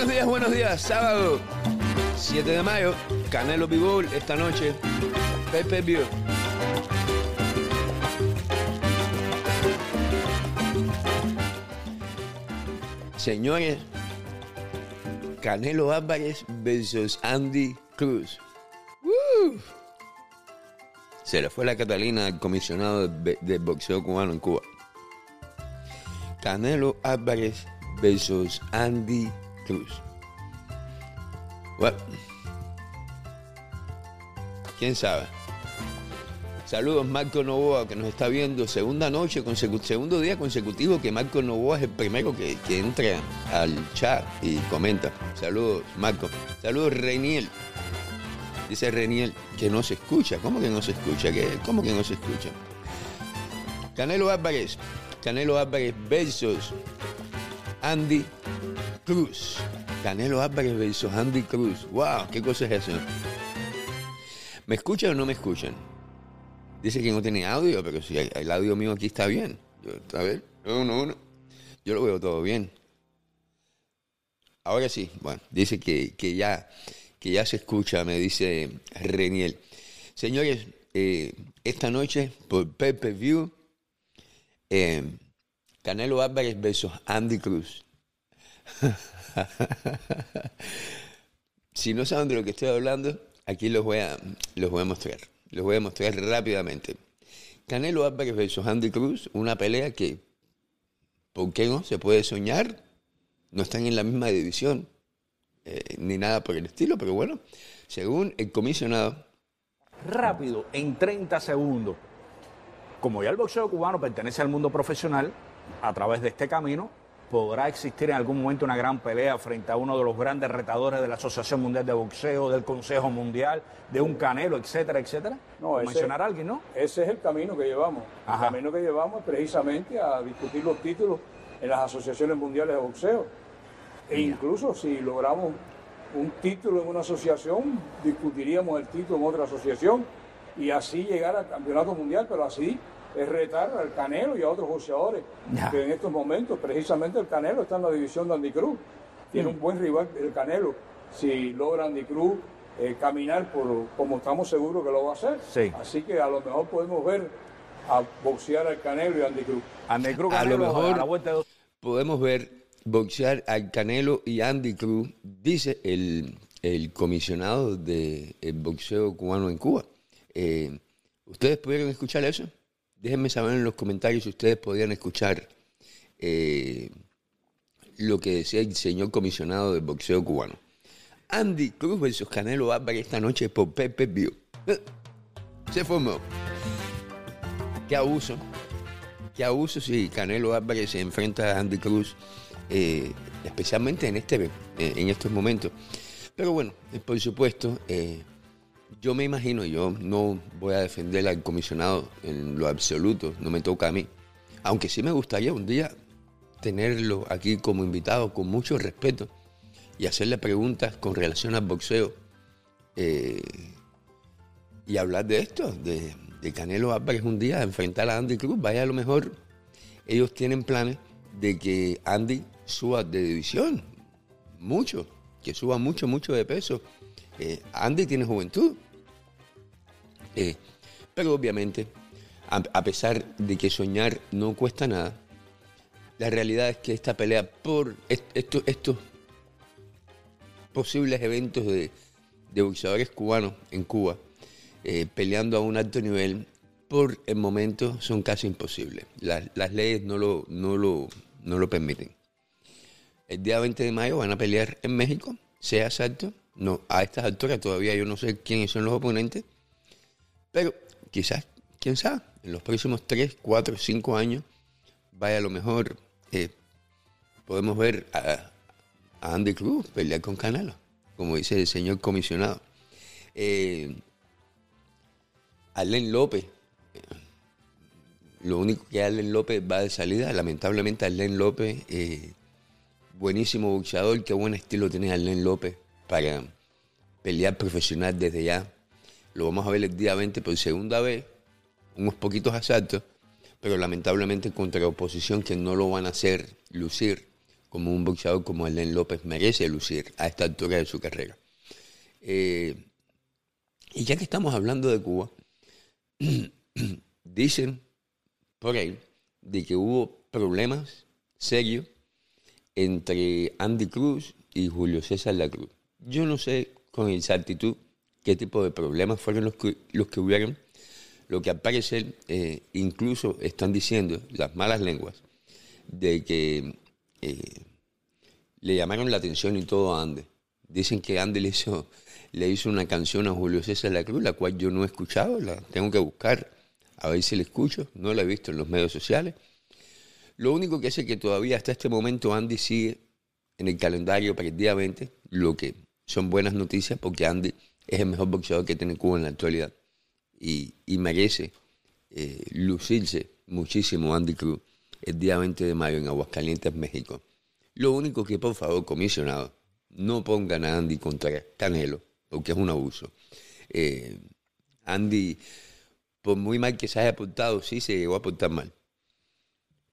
Buenos días, buenos días. Sábado 7 de mayo, Canelo Bibol esta noche. Pepe View. Señores, Canelo Álvarez versus Andy Cruz. ¡Woo! Se le fue la Catalina al comisionado de, de boxeo cubano en Cuba. Canelo Álvarez versus Andy Cruz. Bueno, ¿Quién sabe? Saludos Marco Novoa que nos está viendo. Segunda noche, segundo día consecutivo que Marco Novoa es el primero que, que entra al chat y comenta. Saludos Marco. Saludos Reniel. Dice Reniel que no se escucha. ¿Cómo que no se escucha? ¿Qué? ¿Cómo que no se escucha? Canelo Álvarez. Canelo Álvarez versus Andy Cruz. Canelo Álvarez versus Andy Cruz. ¡Wow! ¿Qué cosa es eso? ¿Me escuchan o no me escuchan? Dice que no tiene audio, pero si el audio mío aquí está bien. Yo, a ver, uno, uno. Yo lo veo todo bien. Ahora sí, bueno, dice que, que ya, que ya se escucha, me dice Reniel. Señores, eh, esta noche por Pay View, eh, Canelo Álvarez versus Andy Cruz. Si no saben de lo que estoy hablando, aquí los voy a, los voy a mostrar. Los voy a mostrar rápidamente. Canelo Álvarez versus Andy Cruz, una pelea que, ¿por qué no? Se puede soñar. No están en la misma división, eh, ni nada por el estilo, pero bueno, según el comisionado, rápido, en 30 segundos. Como ya el boxeo cubano pertenece al mundo profesional, a través de este camino podrá existir en algún momento una gran pelea frente a uno de los grandes retadores de la Asociación Mundial de Boxeo, del Consejo Mundial, de un Canelo, etcétera, etcétera. No, ese- mencionar a alguien, ¿no? Ese es el camino que llevamos. Ajá. El camino que llevamos es precisamente a discutir los títulos en las asociaciones mundiales de boxeo. E incluso si logramos un título en una asociación, discutiríamos el título en otra asociación y así llegar al campeonato mundial, pero así es retar al Canelo y a otros boxeadores. Ya. Que en estos momentos, precisamente el Canelo está en la división de Andy Cruz. Tiene un buen rival el Canelo. Si logra Andy Cruz eh, caminar por como estamos seguros que lo va a hacer. Sí. Así que a lo mejor podemos ver a boxear al Canelo y a Andy Cruz. Andy Cruz, A lo Canelo, mejor- a la vuelta de dos- podemos ver boxear al Canelo y Andy Cruz, dice el, el comisionado del boxeo cubano en Cuba. Eh, ¿Ustedes pudieron escuchar eso? Déjenme saber en los comentarios si ustedes podían escuchar eh, lo que decía el señor comisionado del boxeo cubano. Andy Cruz versus Canelo Álvarez esta noche por Pepe View. Se formó. Qué abuso. Qué abuso si Canelo Álvarez se enfrenta a Andy Cruz, eh, especialmente en, este, eh, en estos momentos. Pero bueno, eh, por supuesto, eh, yo me imagino, yo no voy a defender al comisionado en lo absoluto, no me toca a mí. Aunque sí me gustaría un día tenerlo aquí como invitado con mucho respeto y hacerle preguntas con relación al boxeo eh, y hablar de esto, de, de Canelo Álvarez un día, enfrentar a Andy Cruz. Vaya, a lo mejor ellos tienen planes de que Andy suba de división, mucho, que suba mucho, mucho de peso. Eh, Andy tiene juventud, Eh, pero obviamente, a, pesar de que soñar no cuesta nada, la realidad es que esta pelea por est- esto- estos posibles eventos de, de boxeadores cubanos en Cuba, eh, peleando a un alto nivel, por el momento son casi imposibles. Las, leyes no lo, no, lo, no lo permiten. El día 20 de mayo van a pelear en México, sea exacto. No, a estas alturas todavía yo no sé quiénes son los oponentes, pero quizás, quién sabe, en los próximos 3, 4, 5 años, vaya a lo mejor, eh, podemos ver a, Andy Cruz pelear con Canelo, como dice el señor comisionado. Eh, Arlen López, lo único que Arlen López va de salida, lamentablemente Arlen López, eh, buenísimo boxeador, qué buen estilo tiene Arlen López para pelear profesional desde ya. Lo vamos a ver el día 20 por segunda vez, unos poquitos asaltos, pero lamentablemente contra oposición que no lo van a hacer lucir como un boxeador como Elen López merece lucir a esta altura de su carrera. Eh, y ya que estamos hablando de Cuba, dicen por ahí de que hubo problemas serios entre Andy Cruz y Julio César La Cruz. Yo no sé con exactitud qué tipo de problemas fueron los que, los que hubieron. Lo que al eh, incluso están diciendo las malas lenguas de que eh, le llamaron la atención y todo a Andy. Dicen que Andy le hizo, le hizo una canción a Julio César La Cruz, la cual yo no he escuchado, la tengo que buscar a ver si la escucho, no la he visto en los medios sociales. Lo único que sé es que todavía hasta este momento Andy sigue en el calendario para el día 20, lo que son buenas noticias porque Andy es el mejor boxeador que tiene Cuba en la actualidad y, merece eh, lucirse muchísimo Andy Cruz el día 20 de mayo en Aguascalientes, México. Lo único que, por favor, comisionado, no pongan a Andy contra Canelo, porque es un abuso. Eh, Andy, por muy mal que se haya apuntado, sí se llegó a apuntar mal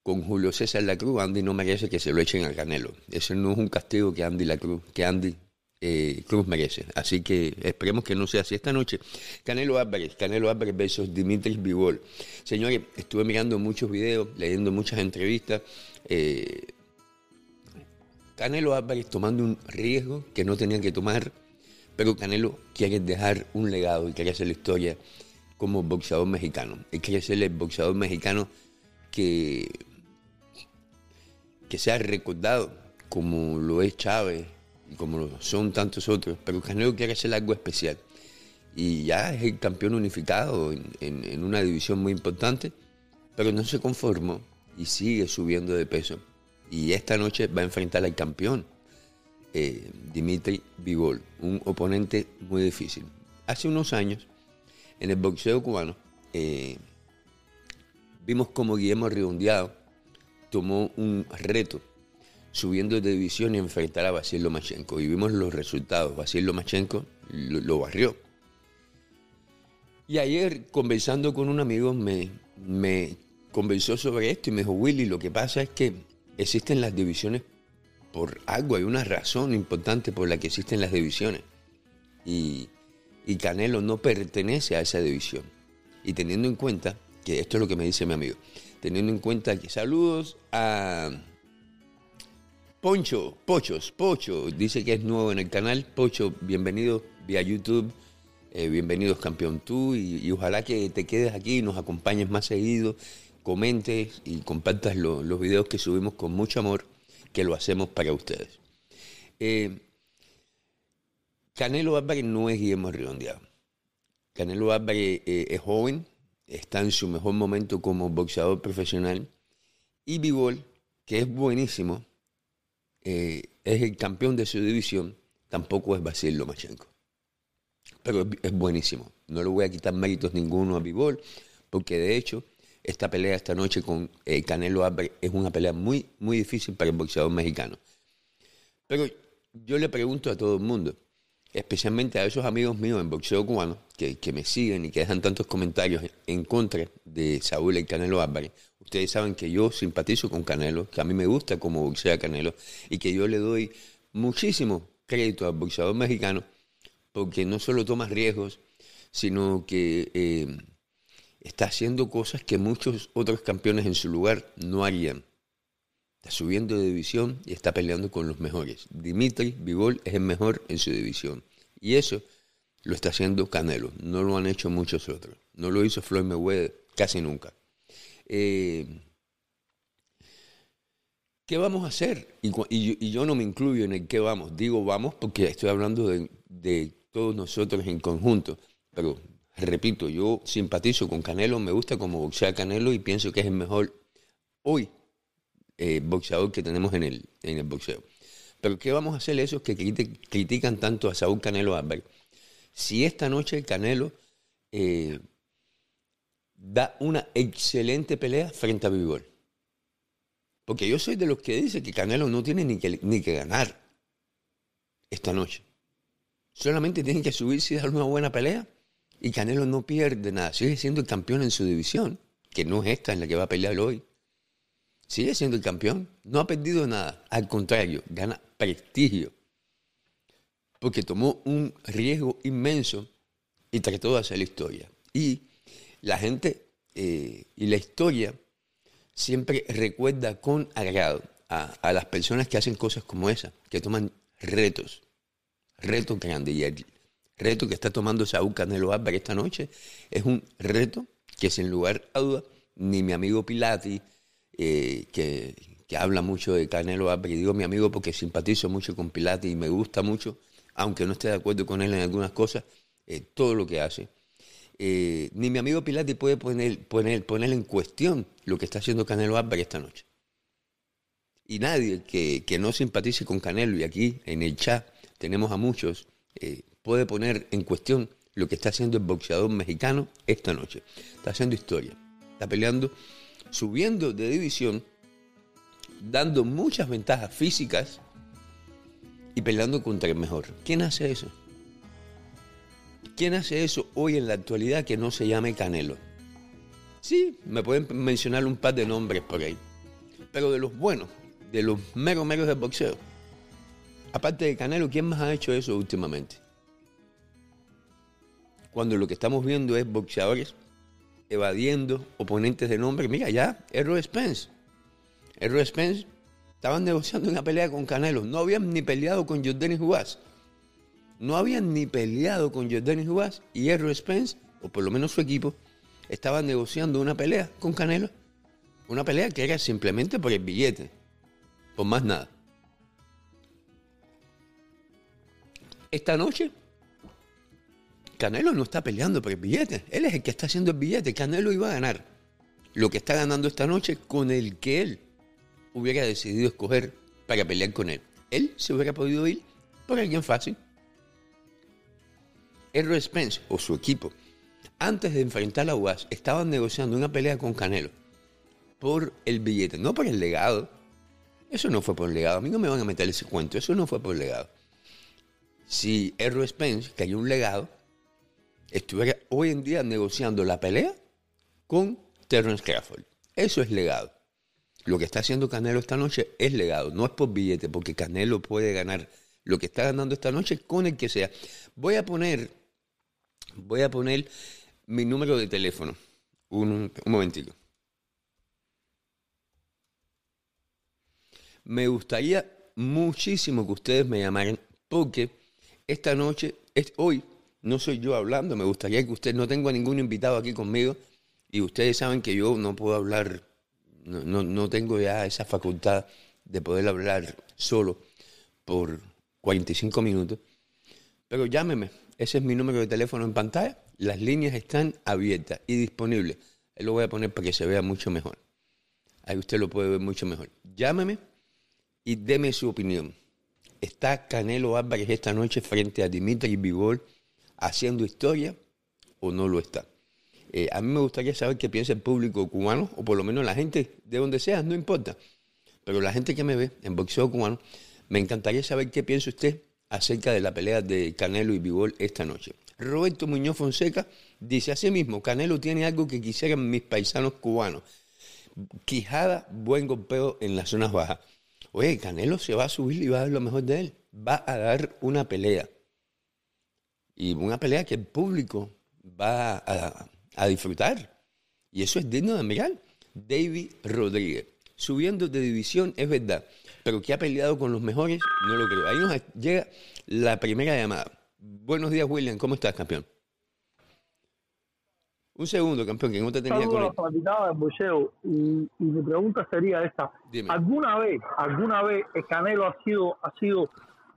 con Julio César La Cruz, Andy no merece que se lo echen al Canelo. Ese no es un castigo que Andy La Cruz, que Andy eh, Cruz merece. Así que esperemos que no sea así esta noche. Canelo Álvarez, Canelo Álvarez versus Dimitri Vivol. Señores, estuve mirando muchos videos, leyendo muchas entrevistas. Eh, Canelo Álvarez tomando un riesgo que no tenía que tomar, pero Canelo quiere dejar un legado y quiere hacer la historia como boxeador mexicano. Él quiere ser el boxeador mexicano que que sea recordado como lo es Chávez como son tantos otros, pero Canelo quiere hacer algo especial. Y ya es el campeón unificado en, una división muy importante, pero no se conformó y sigue subiendo de peso. Y esta noche va a enfrentar al campeón, eh, Dimitri Bivol, un oponente muy difícil. Hace unos años, en el boxeo cubano, eh, vimos como Guillermo Redondeado tomó un reto subiendo de división y enfrentar a Basil Lomachenko. Y vimos los resultados. Basil Lomachenko lo, barrió. Y ayer, conversando con un amigo, me, me convenció sobre esto y me dijo, Willy, lo que pasa es que existen las divisiones por algo, hay una razón importante por la que existen las divisiones. Y, y Canelo no pertenece a esa división. Y teniendo en cuenta, que esto es lo que me dice mi amigo, teniendo en cuenta que saludos a Poncho, Pochos, Pocho, dice que es nuevo en el canal. Pocho, bienvenido vía YouTube, eh, bienvenidos campeón tú y, ojalá que te quedes aquí y nos acompañes más seguido, comentes y compartas los videos que subimos con mucho amor, que lo hacemos para ustedes. Eh, Canelo Álvarez no es Guillermo Redondeado. Canelo Álvarez eh, es joven, está en su mejor momento como boxeador profesional. Y Bivol, que es buenísimo, eh, es el campeón de su división, tampoco es Basil Lomachenko. Pero es, buenísimo. No le voy a quitar méritos ninguno a Bivol, porque de hecho, esta pelea esta noche con eh, Canelo Álvarez es una pelea muy, muy difícil para el boxeador mexicano. Pero yo le pregunto a todo el mundo, especialmente a esos amigos míos en boxeo cubano que, me siguen y que dejan tantos comentarios en contra de Saúl y Canelo Álvarez. Ustedes saben que yo simpatizo con Canelo, que a mí me gusta como boxea Canelo y que yo le doy muchísimo crédito al boxeador mexicano porque no solo toma riesgos, sino que eh, está haciendo cosas que muchos otros campeones en su lugar no harían. Está subiendo de división y está peleando con los mejores. Dimitri Bivol es el mejor en su división. Y eso lo está haciendo Canelo. No lo han hecho muchos otros. No lo hizo Floyd Mayweather casi nunca. Eh, ¿Qué vamos a hacer? Y, yo no me incluyo en el qué vamos. Digo vamos porque estoy hablando de, de todos nosotros en conjunto. Pero repito, yo simpatizo con Canelo, me gusta como boxea Canelo y pienso que es el mejor hoy eh, boxeador que tenemos en el, en el boxeo. Pero ¿qué vamos a hacer esos que critican tanto a Saúl Canelo Álvarez? Si esta noche el Canelo eh, da una excelente pelea frente a Vivol. Porque yo soy de los que dice que Canelo no tiene ni que, ni que ganar esta noche. Solamente tiene que subirse y dar una buena pelea. Y Canelo no pierde nada. Sigue siendo el campeón en su división, que no es esta en la que va a pelear hoy. Sigue siendo el campeón. No ha perdido nada. Al contrario, gana prestigio. Porque tomó un riesgo inmenso y trató de hacer la historia. Y la gente eh, y la historia siempre recuerda con agrado a, las personas que hacen cosas como esa, que toman retos, retos grandes. Y el reto que está tomando Saúl Canelo Álvarez esta noche es un reto que sin lugar a duda ni mi amigo Pilati, eh, que, habla mucho de Canelo Álvarez, digo mi amigo porque simpatizo mucho con Pilati y me gusta mucho, aunque no esté de acuerdo con él en algunas cosas, eh, todo lo que hace. Eh, ni mi amigo Pilati puede poner, poner, poner en cuestión lo que está haciendo Canelo Álvarez esta noche. Y nadie que, no simpatice con Canelo, y aquí en el chat tenemos a muchos, puede poner en cuestión lo que está haciendo el boxeador mexicano esta noche. Está haciendo historia. Está peleando, subiendo de división, dando muchas ventajas físicas y peleando contra el mejor. ¿Quién hace eso? ¿Quién hace eso hoy en la actualidad que no se llame Canelo? Sí, me pueden mencionar un par de nombres por ahí. Pero de los buenos, de los meros meros del boxeo. Aparte de Canelo, ¿quién más ha hecho eso últimamente? Cuando lo que estamos viendo es boxeadores evadiendo oponentes de nombre. Mira, ya, Errol Spence. Errol Spence estaban negociando una pelea con Canelo. No habían ni peleado con Jordan Juárez. No habían ni peleado con Jordan Juárez y Errol Spence, o por lo menos su equipo, estaban negociando una pelea con Canelo. Una pelea que era simplemente por el billete por más nada. Esta noche, Canelo no está peleando por el billete. Él es el que está haciendo el billete. Canelo iba a ganar lo que está ganando esta noche con el que él hubiera decidido escoger para pelear con él. Él se hubiera podido ir por alguien fácil. Errol Spence o su equipo, antes de enfrentar a UAS, estaban negociando una pelea con Canelo por el billete, no por el legado, eso no fue por legado. A mí no me van a meter ese cuento. Eso no fue por legado. Si Errol Spence, que hay un legado, estuviera hoy en día negociando la pelea con Terrence Crawford. Eso es legado. Lo que está haciendo Canelo esta noche es legado. No es por billete, porque Canelo puede ganar lo que está ganando esta noche con el que sea. Voy a poner, voy a poner mi número de teléfono. Un, un momentito. Me gustaría muchísimo que ustedes me llamaran porque esta noche, hoy, no soy yo hablando, me gustaría que ustedes, no tengo a ningún invitado aquí conmigo y ustedes saben que yo no puedo hablar, no, no tengo ya esa facultad de poder hablar solo por 45 minutos. Pero llámeme, ese es mi número de teléfono en pantalla, las líneas están abiertas y disponibles. Ahí lo voy a poner para que se vea mucho mejor. Ahí usted lo puede ver mucho mejor. Llámeme y deme su opinión. ¿Está Canelo Álvarez esta noche frente a Dimitri Bigol haciendo historia o no lo está? Eh, a mí me gustaría saber qué piensa el público cubano, o por lo menos la gente de donde sea, no importa. Pero la gente que me ve en boxeo cubano, me encantaría saber qué piensa usted acerca de la pelea de Canelo y Bigol esta noche. Roberto Muñoz Fonseca dice así mismo, Canelo tiene algo que quisieran mis paisanos cubanos. Quijada, buen golpeo en las zonas bajas. Oye, Canelo se va a subir y va a dar lo mejor de él. Va a dar una pelea. Y una pelea que el público va a, disfrutar. Y eso es digno de mirar. David Rodríguez. Subiendo de división es verdad. Pero que ha peleado con los mejores, no lo creo. Ahí nos llega la primera llamada. Buenos días, William. ¿Cómo estás, campeón? Un segundo, campeón, que no te tenía con el... y, y, mi pregunta sería esta. ¿Alguna vez, alguna vez el Canelo ha sido, ha sido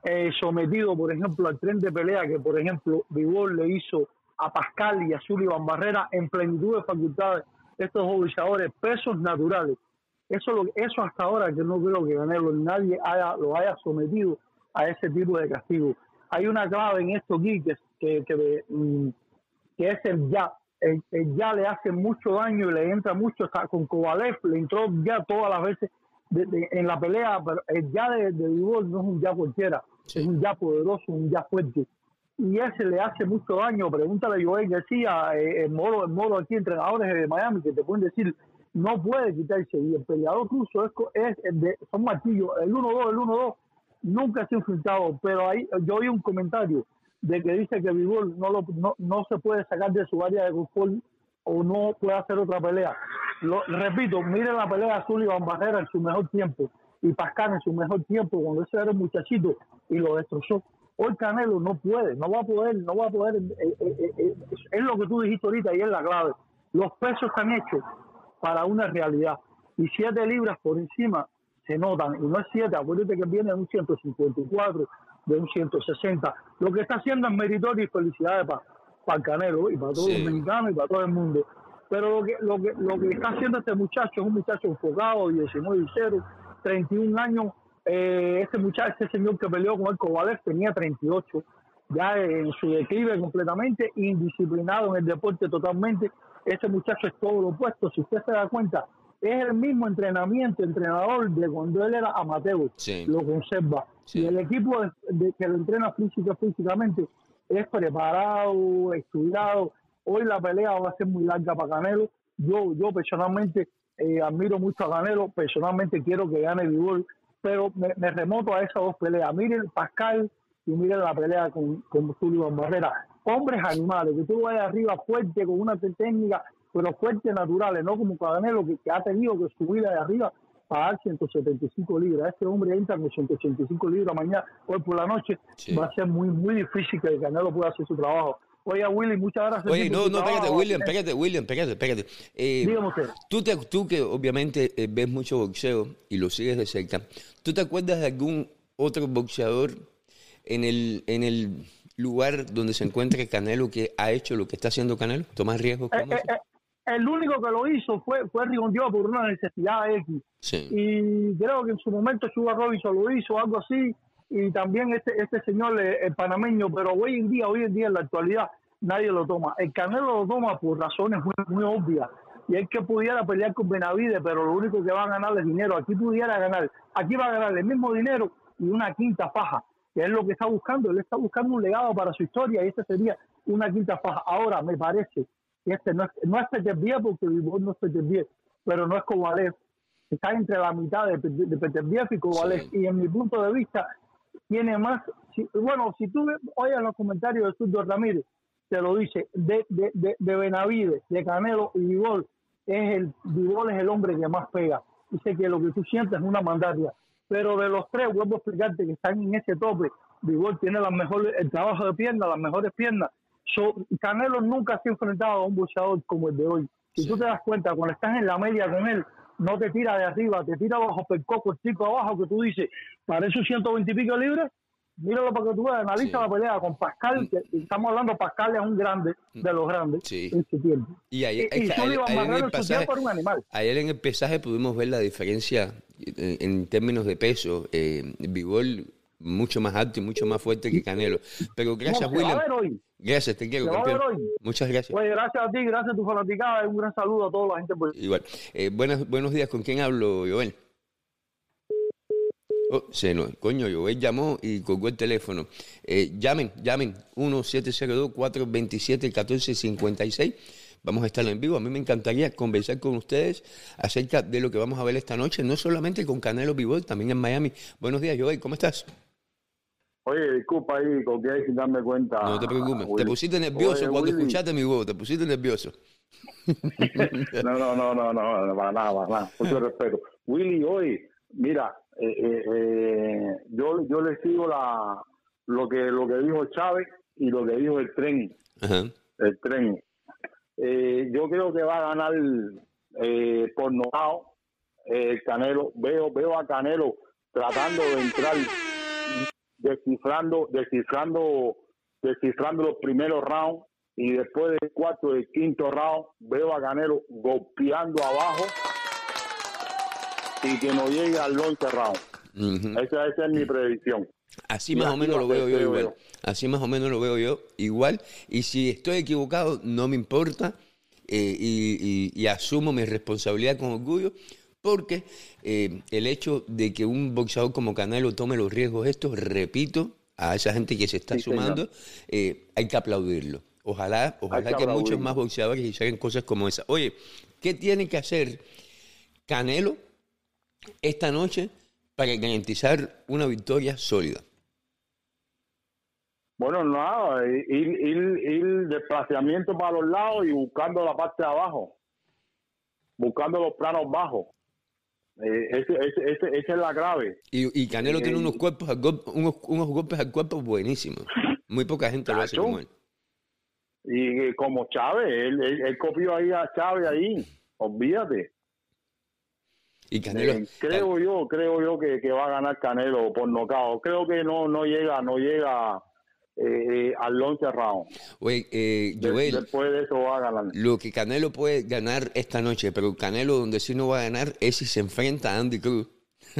eh, sometido, por ejemplo, al tren de pelea que, por ejemplo, Vivol le hizo a Pascal y a Sullivan Barrera en plenitud de facultades, estos boxeadores, pesos naturales? Eso, lo, eso hasta ahora que no creo que Canelo nadie haya, lo haya sometido a ese tipo de castigo. Hay una clave en esto aquí que, que, que, mm, que es el ya ya le hace mucho daño y le entra mucho. Está con Kovalev le entró ya todas las veces en la pelea, pero el ya de, de no es un ya cualquiera, es un ya poderoso, un ya fuerte. Y ese le hace mucho daño. Pregúntale a Joel García, eh, en modo, en modo aquí, entrenadores de Miami, que te pueden decir no puede quitarse. Y el peleador ruso es, de, son martillos, el 1-2, el 1-2, nunca se ha enfrentado. Pero ahí yo oí un comentario de que dice que Vivol no, lo, no, no se puede sacar de su área de confort o no puede hacer otra pelea. Lo, repito, miren la pelea de Sullivan Barrera en su mejor tiempo y Pascal en su mejor tiempo cuando ese era el muchachito y lo destrozó. Hoy Canelo no puede, no va a poder, no va a poder. Eh, eh, eh, es lo que tú dijiste ahorita y es la clave. Los pesos están hechos para una realidad y siete libras por encima se notan y no es siete, acuérdate que viene de un 154, de un 160. Lo que está haciendo es meritorio y felicidades para para Canelo y para todos los mexicanos y para todo el mundo. Pero lo que, lo que, lo que está haciendo este muchacho es un muchacho enfocado, 19 y 0, 31 años. Eh, este muchacho, este señor que peleó con el Kovalev tenía 38, ya en su declive completamente, indisciplinado en el deporte totalmente. Este muchacho es todo lo opuesto. Si usted se da cuenta, es el mismo entrenamiento, entrenador de cuando él era amateur, lo conserva. Y el equipo de, que lo entrena física, físicamente es preparado, estudiado. Hoy la pelea va a ser muy larga para Canelo. Yo, yo personalmente eh, admiro mucho a Canelo, personalmente quiero que gane Vivol, pero me, remoto a esas dos peleas. Miren Pascal y miren la pelea con, con Julio Barrera. Hombres animales, que tú vayas arriba fuerte, con una técnica, pero fuerte naturales, no como Canelo que, que ha tenido que subir de arriba pagar 175 libras. Este hombre entra con 185 libras mañana, hoy por la noche. Va a ser muy, muy difícil que el Canelo pueda hacer su trabajo. Oye, Willy, muchas gracias. Oye, no, no, espérate, William, espérate, William, espérate, espérate. Eh, Dígame usted. Tú, te, tú que obviamente eh, ves mucho boxeo y lo sigues de cerca, ¿tú te acuerdas de algún otro boxeador en el, en el lugar donde se encuentra Canelo que ha hecho lo que está haciendo Canelo? ¿Tomás riesgos eh, eh, el único que lo hizo fue, fue Rigondeó por una necesidad X. Y creo que en su momento Sugar Robinson lo hizo, algo así, y también este, este señor el panameño, pero hoy en día, hoy en día en la actualidad, nadie lo toma. El Canelo lo toma por razones muy, muy obvias. Y es que pudiera pelear con Benavides, pero lo único que va a ganar es dinero. Aquí pudiera ganar, aquí va a ganar el mismo dinero y una quinta faja, que es lo que está buscando. Él está buscando un legado para su historia y esta sería una quinta faja. Ahora, me parece este no es, no es Peter porque Vivol no es Peter pero no es Kovalev. Está entre la mitad de, de y Kovalev. Y en mi punto de vista, tiene más. bueno, si tú oyes los comentarios de Surdo Ramírez, te lo dice, de, de, de, de Benavides, de Canelo y Vivol, es el, Vivol es el hombre que más pega. Dice que lo que tú sientes es una mandaria. Pero de los tres, vuelvo a explicarte que están en ese tope. Vivol tiene las mejores, el trabajo de piernas, las mejores piernas, Canelo nunca se ha enfrentado a un boxeador como el de hoy. Si tú te das cuenta, cuando estás en la media con él, no te tira de arriba, te tira bajo coco, el chico abajo, que tú dices, para esos 120 y pico libres, míralo para que tú veas, analiza la pelea con Pascal, que estamos hablando, Pascal es un grande de los grandes en su tiempo. Y, ahí, en el pasaje, un animal. ayer en el pesaje pudimos ver la diferencia en, términos de peso. Eh, mucho más alto y mucho más fuerte que Canelo. Pero gracias, William. Gracias, te quiero, Muchas gracias. Pues gracias a ti, gracias a tu fanaticada. Un gran saludo a toda la gente. Igual. Eh, buenos, buenos días, ¿con quién hablo, Joel? Oh, se no, coño, Joel llamó y colgó el teléfono. Eh, llamen, llamen, 1702-427-1456. Vamos a estar en vivo. A mí me encantaría conversar con ustedes acerca de lo que vamos a ver esta noche, no solamente con Canelo Vivo, también en Miami. Buenos días, Joel, ¿cómo estás? Oye, disculpa ahí, con que sin darme cuenta. No te preocupes. te pusiste nervioso cuando escuchaste mi voz, te pusiste nervioso. no, no, no, no, no, para nada, para nada. Mucho respeto. Willy, hoy, mira, eh, eh, eh, yo, yo le sigo la lo que lo que dijo Chávez y lo que dijo el tren. El tren. Eh, yo creo que va a ganar eh, por notado el Canelo. Veo, veo a Canelo tratando de entrar descifrando, descifrando, descifrando los primeros rounds y después del cuarto y quinto round veo a Canelo golpeando abajo y que no llegue al once round. esa, es mi predicción. Así más o menos lo veo yo igual. Así más o menos lo veo yo igual. Y si estoy equivocado, no me importa. Eh, y, asumo mi responsabilidad con orgullo porque eh, el hecho de que un boxeador como Canelo tome los riesgos estos, repito, a esa gente que se está sumando, eh, hay que aplaudirlo. Ojalá, ojalá que, muchos más boxeadores hicieran cosas como esa. Oye, ¿Qué tiene que hacer Canelo esta noche para garantizar una victoria sólida? Bueno, nada, ir, ir, ir desplazamiento para los lados y buscando la parte de abajo, buscando los planos bajos. Eh, ese, ese, esa es la clave. Y, Canelo tiene eh, unos cuerpos, unos, unos, golpes al cuerpo buenísimos. Muy poca gente lo hace como él. Y como Chávez, él, él, copió ahí a Chávez ahí, olvídate. Y Canelo, eh, creo yo, creo yo que, que, va a ganar Canelo por nocao. Creo que no, no llega, no llega eh, al long round. Oye, eh, Joel, después de eso va a ganar. Lo que Canelo puede ganar esta noche, pero Canelo donde sí no va a ganar es si se enfrenta a Andy Cruz.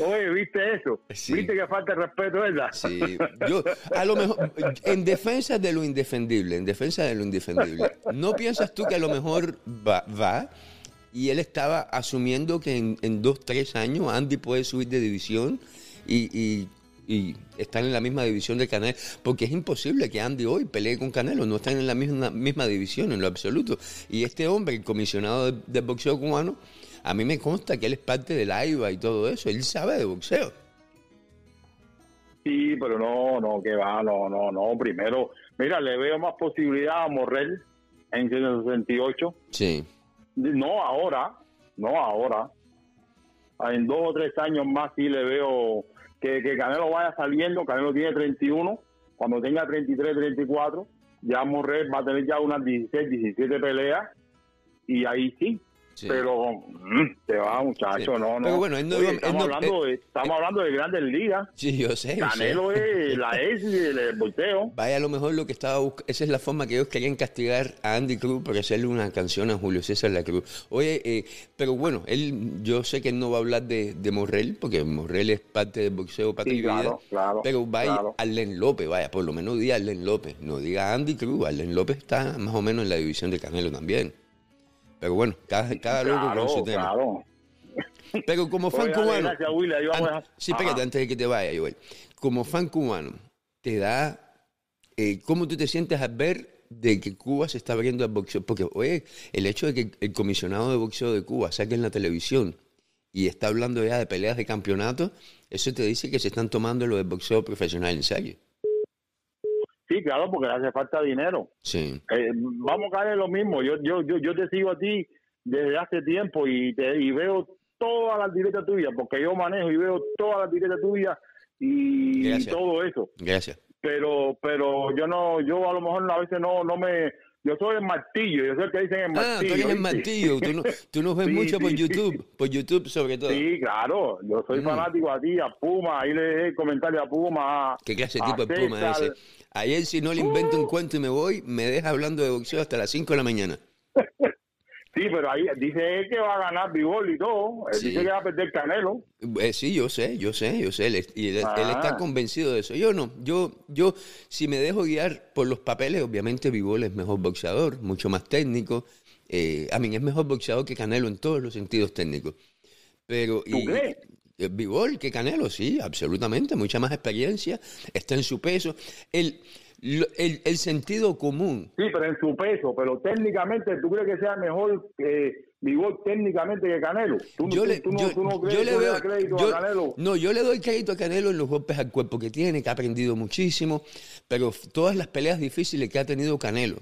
Oye, ¿viste eso? ¿Viste que falta respeto, verdad? Sí, yo, a lo mejor, en defensa de lo indefendible, en defensa de lo indefendible, ¿no piensas tú que a lo mejor va, va y él estaba asumiendo que en, en dos, tres años Andy puede subir de división y, y, están en la misma división de Canelo, porque es imposible que Andy hoy pelee con Canelo, no están en la misma, misma división en lo absoluto. Y este hombre, el comisionado de, boxeo cubano, a mí me consta que él es parte del AIBA y todo eso, él sabe de boxeo. Sí, pero no, no, que va, no, no, no. Primero, mira, le veo más posibilidad a Morrell en 168. Sí. No ahora, no ahora. En dos o tres años más sí le veo que, que Canelo vaya saliendo, Canelo tiene 31, cuando tenga 33, 34, ya Morrell va a tener ya unas 16, 17 peleas y ahí sí, pero mm, te va, muchacho, no, no. bueno, estamos, hablando, de, estamos hablando de grandes ligas. Sí, yo sé. Canelo es la ex del volteo. Vaya, a lo mejor lo que estaba buscando, esa es la forma que ellos querían castigar a Andy Cruz por hacerle una canción a Julio César La Cruz. Oye, eh, pero bueno, él, yo sé que él no va a hablar de, de Morrell, porque Morrell es parte del boxeo patria claro, claro, pero vaya a Len López, vaya, por lo menos diga Len López, no diga Andy Cruz, Len López está más o menos en la división de Canelo también. Pero bueno, cada, cada loco con su tema. Pero como fan cubano. sí, espérate, antes de que te vaya, Joel. Como fan cubano, te da. Eh, ¿Cómo tú te sientes al ver de que Cuba se está abriendo al boxeo? Porque, oye, el hecho de que el comisionado de boxeo de Cuba saque en la televisión y está hablando ya de peleas de campeonato, eso te dice que se están tomando lo del boxeo profesional en serio. Sí, claro, porque le hace falta dinero. Sí. Eh, vamos a caer en lo mismo. Yo, yo, yo, yo te sigo a ti desde hace tiempo y, te, y veo todas las directas tuyas, porque yo manejo y veo todas las directas tuyas y, todo eso. Gracias. Pero, pero yo no, yo a lo mejor a veces no, no me, yo soy el martillo, yo soy el que dicen el martillo. Ah, tú eres el martillo, tú, no, tú nos ves mucho por YouTube, por YouTube sobre todo. Sí, claro, yo soy mm. fanático a ti, a Puma, ahí le dejé el comentario a Puma. ¿Qué clase de tipo de Puma es ese? Ayer si no le invento un cuento y me voy, me deja hablando de boxeo hasta las 5 de la mañana. Sí, pero ahí dice él que va a ganar Bigol y todo. Él dice que va a perder Canelo. Eh, sí, yo sé, yo sé, yo sé. Él, y él, está ah. convencido de eso. Yo no. Yo, yo, si me dejo guiar por los papeles, obviamente Bigol es mejor boxeador, mucho más técnico. Eh, a mí es mejor boxeador que Canelo en todos los sentidos técnicos. Pero, ¿Tú y, crees? Bigol que Canelo, sí, absolutamente, mucha más experiencia, está en su peso. El, el, el, sentido común. Sí, pero en su peso, pero técnicamente, ¿tú crees que sea mejor que Bigol técnicamente que Canelo? ¿Tú, yo le, no, crees le doy crédito a Canelo? No, yo le doy crédito a Canelo en los golpes al cuerpo que tiene, que ha aprendido muchísimo, pero todas las peleas difíciles que ha tenido Canelo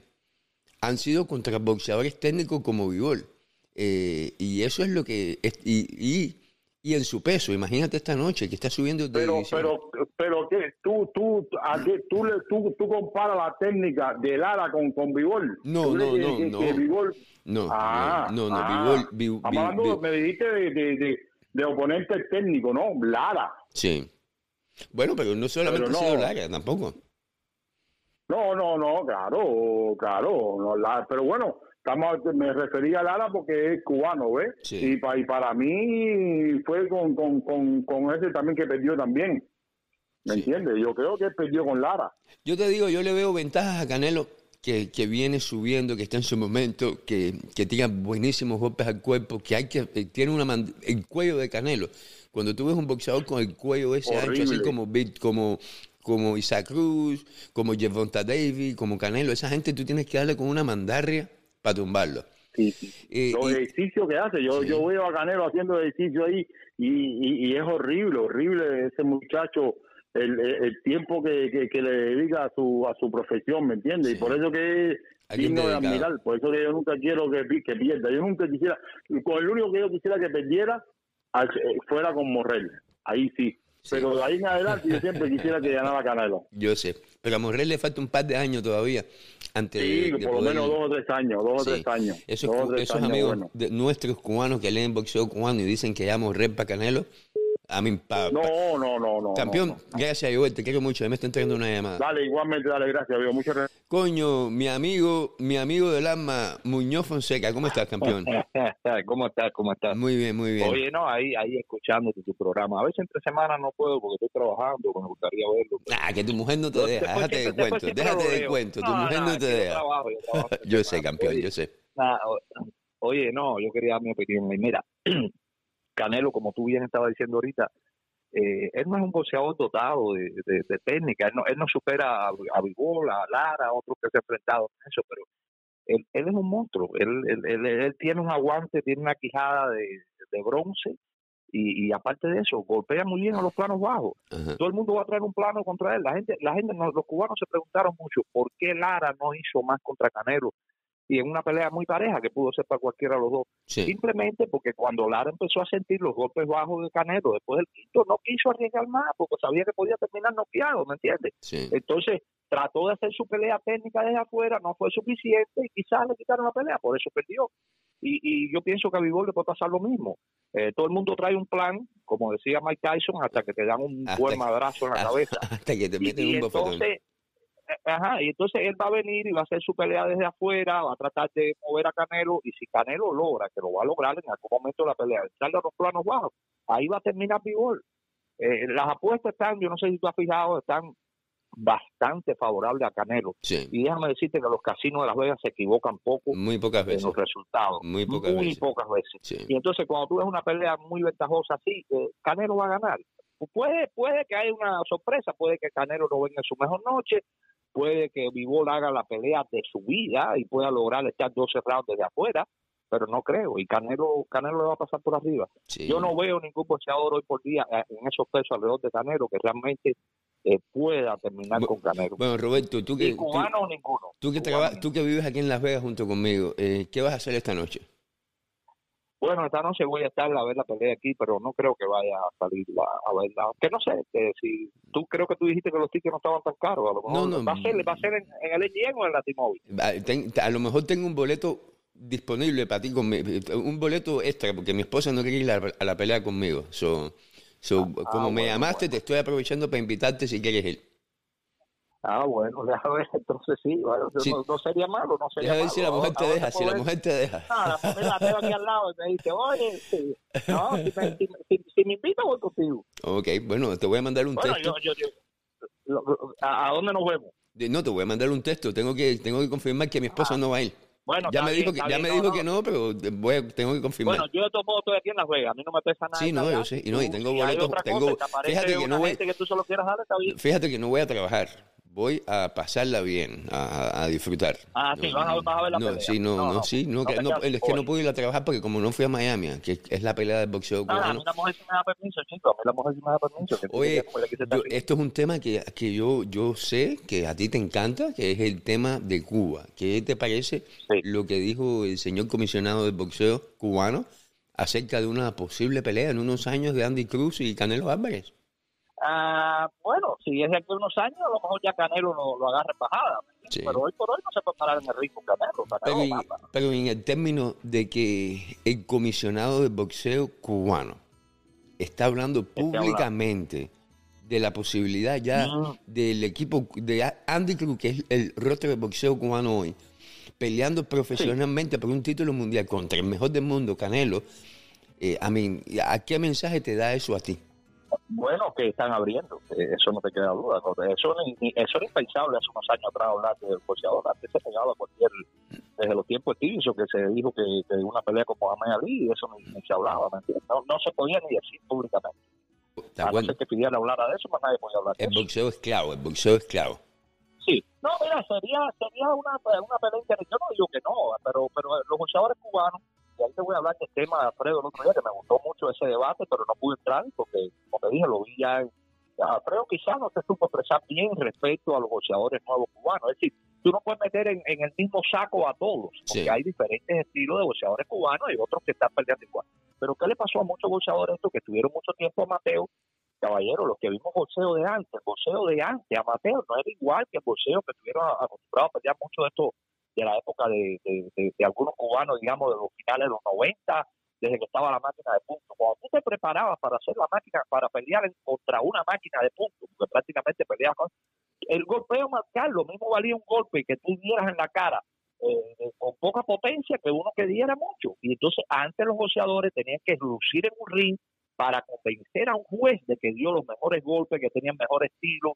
han sido contra boxeadores técnicos como Bigol. Eh, y eso es lo que... y, y y en su peso. Imagínate esta noche que está subiendo de pero, Pero, pero ¿qué? ¿Tú, tú, a qué, tú, tú, tú, comparas la técnica de Lara con, con Bigol. No, no, no, no. no. Ah, no, no, ah. Bigol, me dijiste de, de, de, oponente técnico, ¿no? Lara. Sí. Bueno, pero no solamente ha sido Lara, tampoco. No, no, no, claro, claro. No, la, pero bueno, Estamos, me refería a Lara porque es cubano, ¿ves? Y, y, para mí fue con, con, con, ese también que perdió también. ¿Me entiendes? Yo creo que perdió con Lara. Yo te digo, yo le veo ventajas a Canelo que, que viene subiendo, que está en su momento, que, que tiene buenísimos golpes al cuerpo, que hay que eh, tiene una el cuello de Canelo. Cuando tú ves un boxeador con el cuello ese ancho, así como, como, como Isaac Cruz, como Jevonta Davis, como Canelo, esa gente tú tienes que darle con una mandarria para tumbarlo. Sí, eh, Los ejercicios que hace, yo, yo veo a Canelo haciendo ejercicio ahí y, y, es horrible, horrible ese muchacho, el, el tiempo que, que, le dedica a su, a su profesión, ¿me entiendes? Y por eso que es digno de admirar, por eso que yo nunca quiero que, que pierda, yo nunca quisiera, con el único que yo quisiera que perdiera eh, fuera con Morrell, ahí sí, pero de ahí en adelante yo siempre quisiera que ganara Canelo. Yo sé, pero a Morrell le falta un par de años todavía. Antes sí, por lo menos dos o tres años, dos o tres años. Esos, amigos de nuestros cubanos que leen boxeo cubano y dicen que llamo Morrell para Canelo, a mí, no, no, no, no. Campeón, gracias, Joel, te quiero mucho. Me está entrando una llamada. Dale, igualmente, dale, gracias, amigo. Muchas gracias. Coño, mi amigo, mi amigo del alma, Muñoz Fonseca, ¿cómo estás, campeón? ¿Cómo estás? ¿Cómo estás? Muy bien, muy bien. Oye, no, ahí, ahí escuchándote tu programa. A veces entre semanas no puedo porque estoy trabajando, me gustaría verlo. Ah, que tu mujer no te deja, déjate de cuento, déjate de cuento, tu mujer no, te deja. Yo, sé, campeón, yo sé. oye, no, yo quería dar mi opinión. Mira, Canelo, como tú bien estabas diciendo ahorita, eh, él no es un boxeador dotado de, técnica, él no, él no supera a, a a Lara, a otros que se han enfrentado en eso, pero él, él es un monstruo, él, él, él, tiene un aguante, tiene una quijada de, bronce y, aparte de eso, golpea muy bien a los planos bajos. Todo el mundo va a traer un plano contra él. La gente, la gente, los cubanos se preguntaron mucho por qué Lara no hizo más contra Canelo y en una pelea muy pareja que pudo ser para cualquiera de los dos. Simplemente porque cuando Lara empezó a sentir los golpes bajos de Canelo después del quinto, no quiso arriesgar más porque sabía que podía terminar noqueado, ¿me entiendes? Entonces trató de hacer su pelea técnica desde afuera, no fue suficiente y quizás le quitaron la pelea, por eso perdió. Y, y yo pienso que a Vivol le puede pasar lo mismo. Eh, todo el mundo trae un plan, como decía Mike Tyson, hasta que te dan un buen madrazo en la cabeza. Hasta que te meten un entonces, Ajá, y entonces él va a venir y va a hacer su pelea desde afuera, va a tratar de mover a Canelo, y si Canelo logra, que lo va a lograr en algún momento de la pelea, echarle a los planos bajos, ahí va a terminar Pibol. Eh, las apuestas están, yo no sé si tú has fijado, están bastante favorables a Canelo. Y déjame decirte que los casinos de Las Vegas se equivocan poco muy pocas veces. en los resultados. Muy pocas muy veces. Pocas veces. Y entonces cuando tú ves una pelea muy ventajosa así, eh, Canelo va a ganar. Puede, puede que haya una sorpresa, puede que Canelo no venga en su mejor noche, puede que Vivol haga la pelea de su vida y pueda lograr estar 12 rounds desde afuera, pero no creo. Y Canelo, Canelo le va a pasar por arriba. Yo no veo ningún boxeador hoy por día eh, en esos pesos alrededor de Canelo que realmente eh, pueda terminar con Canelo. Bueno, Roberto, tú que, cubano ninguno. Tú que, tú que vives aquí en Las Vegas junto conmigo, eh, ¿qué vas a hacer esta noche? Bueno, esta noche voy a estar a ver la pelea aquí, pero no creo que vaya a salir a verla. Que no sé, si tú creo que tú dijiste que los tickets no estaban tan caros. A lo mejor no, no, va a ser, va a ser en, el EGN o en la T-Mobile. A, lo mejor tengo un boleto disponible para ti, un boleto extra, porque mi esposa no quería ir a, la pelea conmigo. So, so, ah, como me llamaste, te estoy aprovechando para invitarte si quieres ir. Ah, bueno, déjame ver, entonces sí, bueno, No, sería malo, no sería Déjame ver si la mujer te deja, si la mujer te deja. Ah, la mujer la tengo aquí al lado y me dice, oye, no, si me, si, si, me invita voy contigo. Ok, bueno, te voy a mandar un bueno, texto. Yo, yo, yo, ¿a, ¿A dónde nos vemos? No, te voy a mandar un texto, tengo que, tengo que confirmar que mi esposa ah. no va a ir. Bueno, ya me dijo que, ya me dijo que no, pero voy tengo que confirmar. Bueno, yo de todos modos estoy aquí en Las Vegas, a mí no me pesa nada. Sí, no, yo sé, y no, y tengo boletos, tengo, fíjate que no voy, que tú solo quieras darle, está bien. Fíjate que no voy a trabajar voy a pasarla bien, a, a disfrutar. Ah, sí, vas, a, a, ver la no, pelea. Sí, no, no, sí, no, que, es que no puedo ir a trabajar porque como no fui a Miami, que es la pelea del boxeo cubano. Ah, a mí la mujer sí me da permiso, chico, a mí la mujer sí me da permiso. Oye, yo, esto es un tema que, que yo, yo sé que a ti te encanta, que es el tema de Cuba. ¿Qué te parece lo que dijo el señor comisionado del boxeo cubano acerca de una posible pelea en unos años de Andy Cruz y Canelo Álvarez? Ah, bueno, si es de aquí unos años, a lo mejor ya Canelo lo, lo agarra bajada. Pero hoy por hoy no se puede parar en el ritmo Canelo. pero, en, el término de que el comisionado de boxeo cubano está hablando públicamente de la posibilidad ya mm. del equipo de Andy Cruz, que es el rostro de boxeo cubano hoy, peleando profesionalmente por un título mundial contra el mejor del mundo, Canelo. Eh, ¿A qué mensaje te da eso a ti? Bueno que están abriendo, eso no te queda duda. Eso, ni, eso era impensable hace unos años atrás hablar del boxeador. Antes se pegaba cualquier, desde los tiempos de que se dijo que, una pelea con Mohamed Ali, eso ni, se hablaba, No, no se podía ni decir públicamente. A no ser que pidiera hablar de eso, más nadie podía hablar de el eso. El boxeo es claro, el boxeo es claro. Sí, no, mira, sería, sería una, una pelea interesante. Yo no digo que no, pero, pero los boxeadores cubanos, y ahí te voy a hablar del tema de Alfredo el otro día, que me gustó mucho ese debate, pero no pude entrar porque, como te dije, lo vi ya en, Alfredo quizás no se supo expresar bien respecto a los boxeadores nuevos cubanos. Es decir, tú no puedes meter en, el mismo saco a todos, porque hay diferentes estilos de boxeadores cubanos y otros que están peleando igual. Pero ¿qué le pasó a muchos boxeadores estos que estuvieron mucho tiempo a Mateo? Caballero, los que vimos boxeo de antes, el boxeo de antes, Mateo no era igual que el boxeo que estuvieron acostumbrados a pelear mucho de esto de la época de, algunos cubanos, digamos, de los finales de los 90, desde que estaba la máquina de puntos. Cuando tú te preparabas para hacer la máquina, para pelear contra una máquina de puntos, porque prácticamente peleabas con el golpeo marcar, lo mismo valía un golpe que tú dieras en la cara eh, con poca potencia que uno que diera mucho. Y entonces antes los boxeadores tenían que lucir en un ring para convencer a un juez de que dio los mejores golpes, que tenían mejor estilo.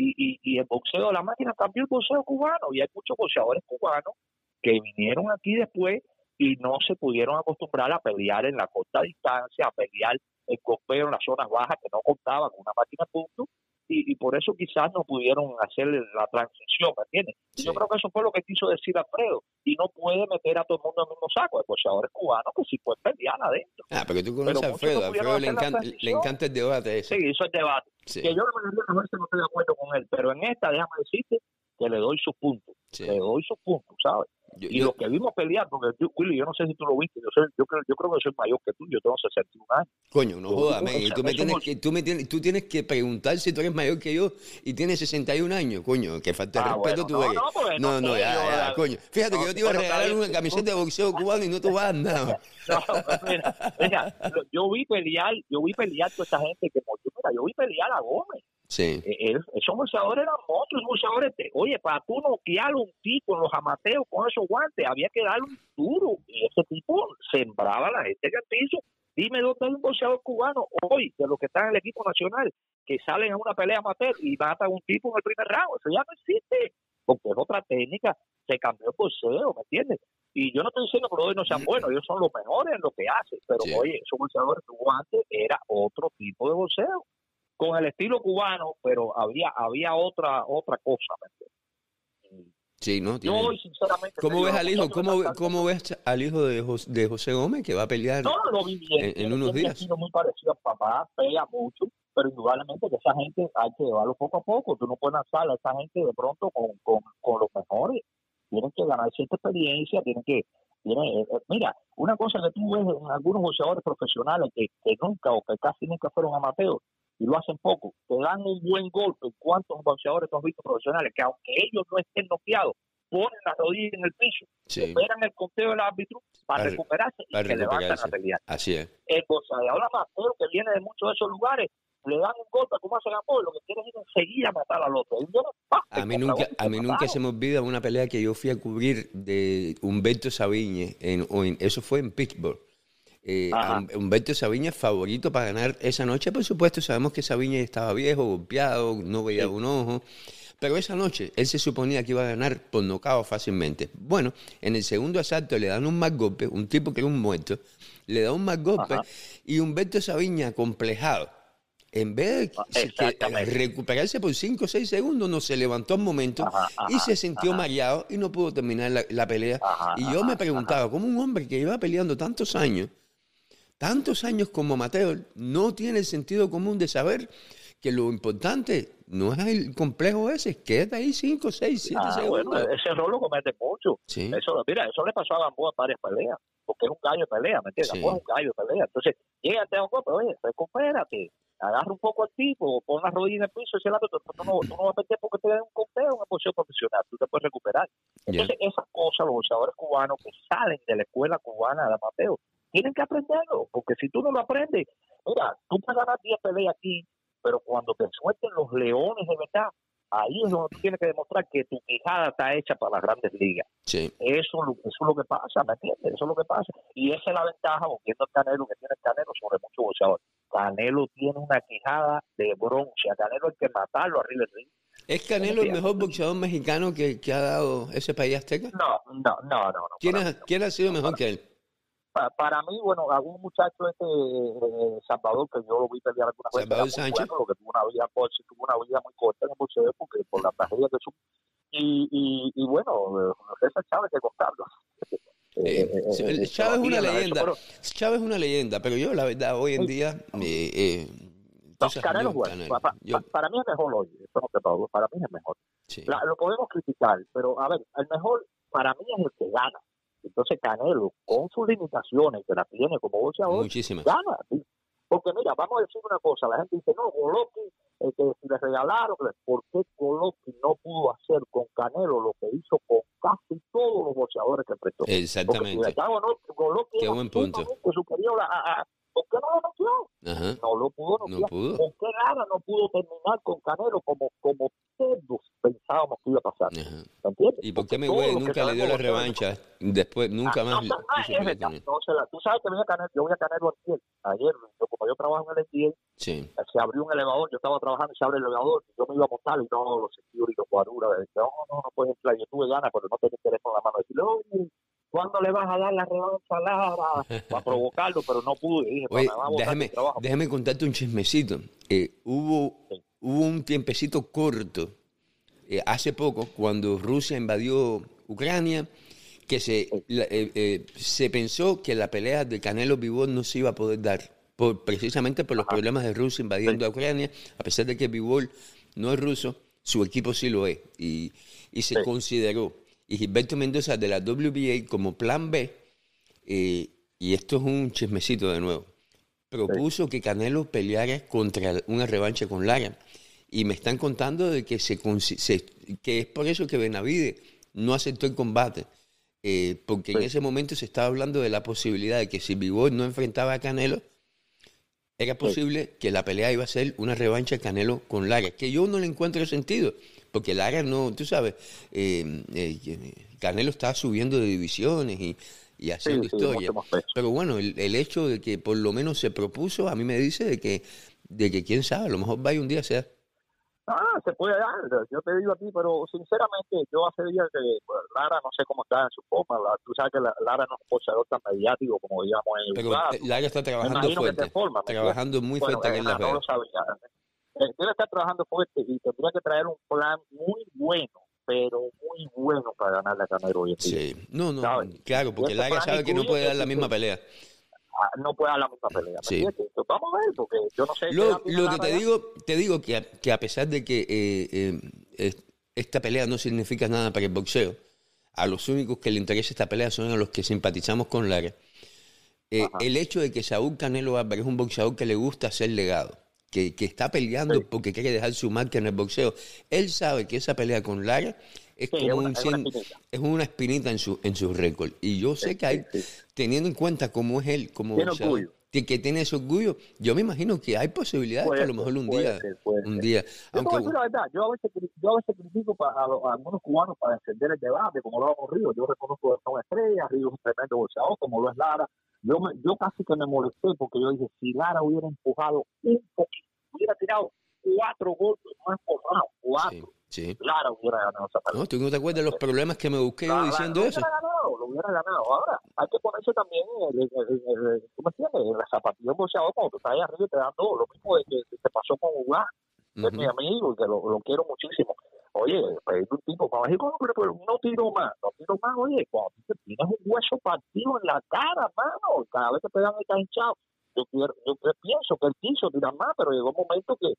Y, y, el boxeo la máquina cambió el boxeo cubano. Y hay muchos boxeadores cubanos que vinieron aquí después y no se pudieron acostumbrar a pelear en la corta distancia, a pelear el golpeo en las zonas bajas que no contaban con una máquina de puntos y, por eso quizás no pudieron hacer la transición, ¿me entiendes? Yo creo que eso fue lo que quiso decir Alfredo, y no puede meter a todo el mundo en el mismo saco, pues ahora es cubano que sí puede pelear adentro. Ah, porque tú conoces a Alfredo, a Alfredo le encanta, le encanta el debate ese. Sí, eso es debate. Que yo no estoy de acuerdo con él, pero en esta déjame decirte que le doy sus puntos, le doy sus puntos, ¿sabes? Y los que vimos pelear, porque Willy, yo no sé si tú lo viste, yo, yo, creo, yo creo que soy mayor que tú, yo tengo 61 años. Coño, no jodas, tú, me tienes que, tú, me tienes, tú tienes que preguntar si tú eres mayor que yo y tienes 61 años, coño, que falta de ah, respeto tú eres. No, no, ya, ya, coño. Fíjate que yo te iba a regalar una camiseta de boxeo cubano y no te vas a nada. No, mira, mira, yo vi pelear, yo vi pelear toda esa gente que mira, yo vi pelear a Gómez. Sí. Eh, esos boxeadores eran monstruos, boxeadores. oye, para tú noquear un tipo en los amateos con esos guantes, había que darle un duro. Y ese tipo sembraba a la gente en el piso. Dime dónde hay un boxeador cubano hoy, de los que están en el equipo nacional, que salen a una pelea amateur y matan a un tipo en el primer round. Eso ya no existe. Porque es otra técnica. Se cambió el boxeo, ¿me entiendes? Y yo no estoy diciendo que los no sean buenos, ellos son los mejores en lo que hacen. Pero oye, esos boxeadores que antes era otro tipo de boxeo con el estilo cubano, pero había había otra otra cosa. Sí, ¿no? Yo, sinceramente, ¿Cómo ves al hijo? ¿Cómo, ¿Cómo, ves al hijo de José, de José Gómez que va a pelear no, lo vi bien. en, unos días? muy parecido a papá, pelea mucho, pero indudablemente que esa gente hay que llevarlo poco a poco. Tú no puedes lanzar a esa gente de pronto con, con, con los mejores. Tienen que ganar cierta experiencia, tienen que eh, eh, mira, una cosa que tú ves en algunos boxeadores profesionales que, que nunca o que casi nunca fueron amateos, y lo hacen poco, te dan un buen golpe. ¿Cuántos boxeadores has visto profesionales que aunque ellos no estén noqueados, ponen la rodilla en el piso, esperan el conteo del árbitro para, recuperarse y se levantan a pelear? Así es. El boxeador amateur que viene de muchos de esos lugares le dan un golpe como hacen a lo que quieren es enseguida matar al otro. A mí nunca, a mí nunca se me olvida una pelea que yo fui a cubrir de Humberto Sabiñe, en, eso fue en Pittsburgh. Eh, Humberto Sabiña favorito para ganar esa noche, por supuesto, sabemos que Sabiña estaba viejo, golpeado, no veía un ojo. Pero esa noche él se suponía que iba a ganar por nocao fácilmente. Bueno, en el segundo asalto le dan un más golpe, un tipo que era un muerto, le da un más golpe y Humberto Sabiña, complejado, en vez de ah, recuperarse por 5 o 6 segundos, no se levantó un momento y se sintió mareado y no pudo terminar la, pelea. y yo me preguntaba, ¿cómo un hombre que iba peleando tantos años tantos años como amateur, no tiene el sentido común de saber que lo importante no es el complejo ese, queda ahí 5, 6, 7 segundos. ese error lo comete mucho. Eso, mira, eso le pasó a Gamboa varias peleas, porque es un gallo de pelea, ¿me entiendes? Gamboa es un gallo de pelea. Entonces, llega a un golpe, oye, recupérate, agarra un poco al tipo, pon la rodilla en el piso, ese lado, tú, no, tú no vas a perder porque te den un conteo en una posición profesional, tú te puedes recuperar. Entonces, esas cosas, los boxeadores cubanos que salen de la escuela cubana de Mateo, tienen que aprenderlo, porque si tú no lo aprendes, mira, tú puedes ganar 10 peleas aquí, pero cuando te suelten los leones de verdad, ahí es donde tú tienes que demostrar que tu quijada está hecha para las grandes ligas. Sí. Eso, eso es lo que pasa, ¿me entiendes? Eso es lo que pasa. Y esa es la ventaja, volviendo al Canelo, que tiene el Canelo sobre muchos boxeadores. Canelo tiene una quijada de bronce. A Canelo hay que matarlo arriba del ring. ¿Es Canelo el mejor boxeador mexicano que, que, ha dado ese país azteca? No, no, no, no. ¿Quién, ha, ¿quién ha sido mejor que él? Para mí, bueno, algún muchacho este eh, Salvador, que yo lo vi pelear alguna vez, Salvador Sánchez. Bueno, que tuvo una vida, tuvo una vida muy corta en el boxeo porque por la tragedia de su... Y, y, y bueno, César Chávez que contarlo. Eh, Chávez es una leyenda. Chávez es una leyenda, pero yo la verdad hoy en día eh, eh, Canelo bueno. Para, mí es mejor hoy, para mí es mejor. lo podemos criticar, pero a ver, el mejor para mí es el que gana. Entonces Canelo, con sus limitaciones, que la tiene como boxeador, gana. Porque mira, vamos a decir una cosa, la gente dice, no, Golovkin, eh, que si le regalaron, ¿por qué Golovkin no pudo hacer con Canelo lo que hizo con casi todos los boxeadores que prestó? Exactamente. Porque si no, Golovkin Qué buen punto. superior a, ¿Por qué no lo noqueó? No lo pudo noquear. No pudo. ¿Por qué Lara no pudo terminar con Canelo como, como todos pensábamos que iba a pasar? ¿Entiendes? ¿Y por qué me güey nunca le dio la revancha? Después, nunca ah, más. No, ah, no, se la, tú sabes que voy a Canelo, yo voy a Canelo ayer, ayer yo, como yo trabajo en el NDA, sí. se abrió un elevador, yo estaba trabajando y se abre el elevador, yo me iba a montar y no, los security, los cuadruras, no, no, no puedes entrar, yo tuve ganas, pero no tenía el teléfono en la mano, decirle, ¿Cuándo le vas a dar la revancha Lara? Para provocarlo, pero no pude. Dije, Oye, déjame, déjame contarte un chismecito. Eh, hubo, hubo un tiempecito corto, eh, hace poco, cuando Rusia invadió Ucrania, que se, eh, se pensó que la pelea de Canelo Vivol no se iba a poder dar, por, precisamente por los problemas de Rusia invadiendo a Ucrania, a pesar de que Vivol no es ruso, su equipo sí lo es, y, y se consideró y Gilberto Mendoza de la WBA como plan B, eh, y esto es un chismecito de nuevo, propuso que Canelo peleara contra una revancha con Lara. Y me están contando de que, se, que es por eso que Benavide no aceptó el combate. Eh, porque en ese momento se estaba hablando de la posibilidad de que si Vivor no enfrentaba a Canelo, era posible que la pelea iba a ser una revancha Canelo con Lara, que yo no le encuentro sentido, porque Lara no, tú sabes, eh, eh, Canelo está subiendo de divisiones y, haciendo historia. Pero bueno, el, hecho de que por lo menos se propuso, a mí me dice de que, de que quién sabe, a lo mejor vaya un día a ser. Ah, se puede dar, yo te digo a ti, pero sinceramente yo hace días que pues, Lara no sé cómo está en su forma, tú sabes que Lara no es un boxeador tan mediático como digamos en el Pero Lara está trabajando fuerte, trabajando muy fuerte en la no lo sabía. Debe estar trabajando fuerte y tendría que traer un plan muy bueno pero muy bueno para ganar la Canelo hoy en día. Sí, no, no, claro, porque Lara sabe que no puede dar la misma pelea no puede dar la misma pelea. Sí. Vamos a ver, porque yo no sé. Lo, lo que te digo, te digo que a, que a pesar de que eh, eh, esta pelea no significa nada para el boxeo, a los únicos que le interesa esta pelea son a los que simpatizamos con Lara. Eh, el hecho de que Saúl Canelo Álvarez es un boxeador que le gusta ser legado, que, que está peleando porque quiere dejar su marca en el boxeo, él sabe que esa pelea con Lara es como un es una espinita. en su en su récord. Y yo sé que hay teniendo en cuenta cómo es él como que tiene ese orgullo yo me imagino que hay posibilidades que a lo mejor un día un día yo aunque, decir la verdad yo a veces yo a veces critico a, algunos cubanos para encender el debate como lo hago Río yo reconozco que son estrellas Río es un tremendo boxeador como lo es Lara yo me, yo casi que me molesté porque yo dije si Lara hubiera empujado un poquito hubiera tirado cuatro golpes más por cuatro Sí. Claro, hubiera ganado esa pelea. No, ¿tú no te acuerdas de los problemas que me busqué yo diciendo eso? Lo hubiera ganado, lo hubiera ganado. Ahora, hay que ponerse también, el, el, el, ¿cómo se llama? La zapatilla boxeador cuando tú estás ahí arriba y te dan todo. Lo mismo de que, te pasó con Uga, que es mi amigo y que lo, lo quiero muchísimo. Oye, pues un tipo para México, pero, no tiro más, no tiro más, oye, cuando tienes un hueso partido en la cara, mano, cada vez que te dan el hinchado. Yo, yo pienso que él quiso tirar más, pero llegó un momento que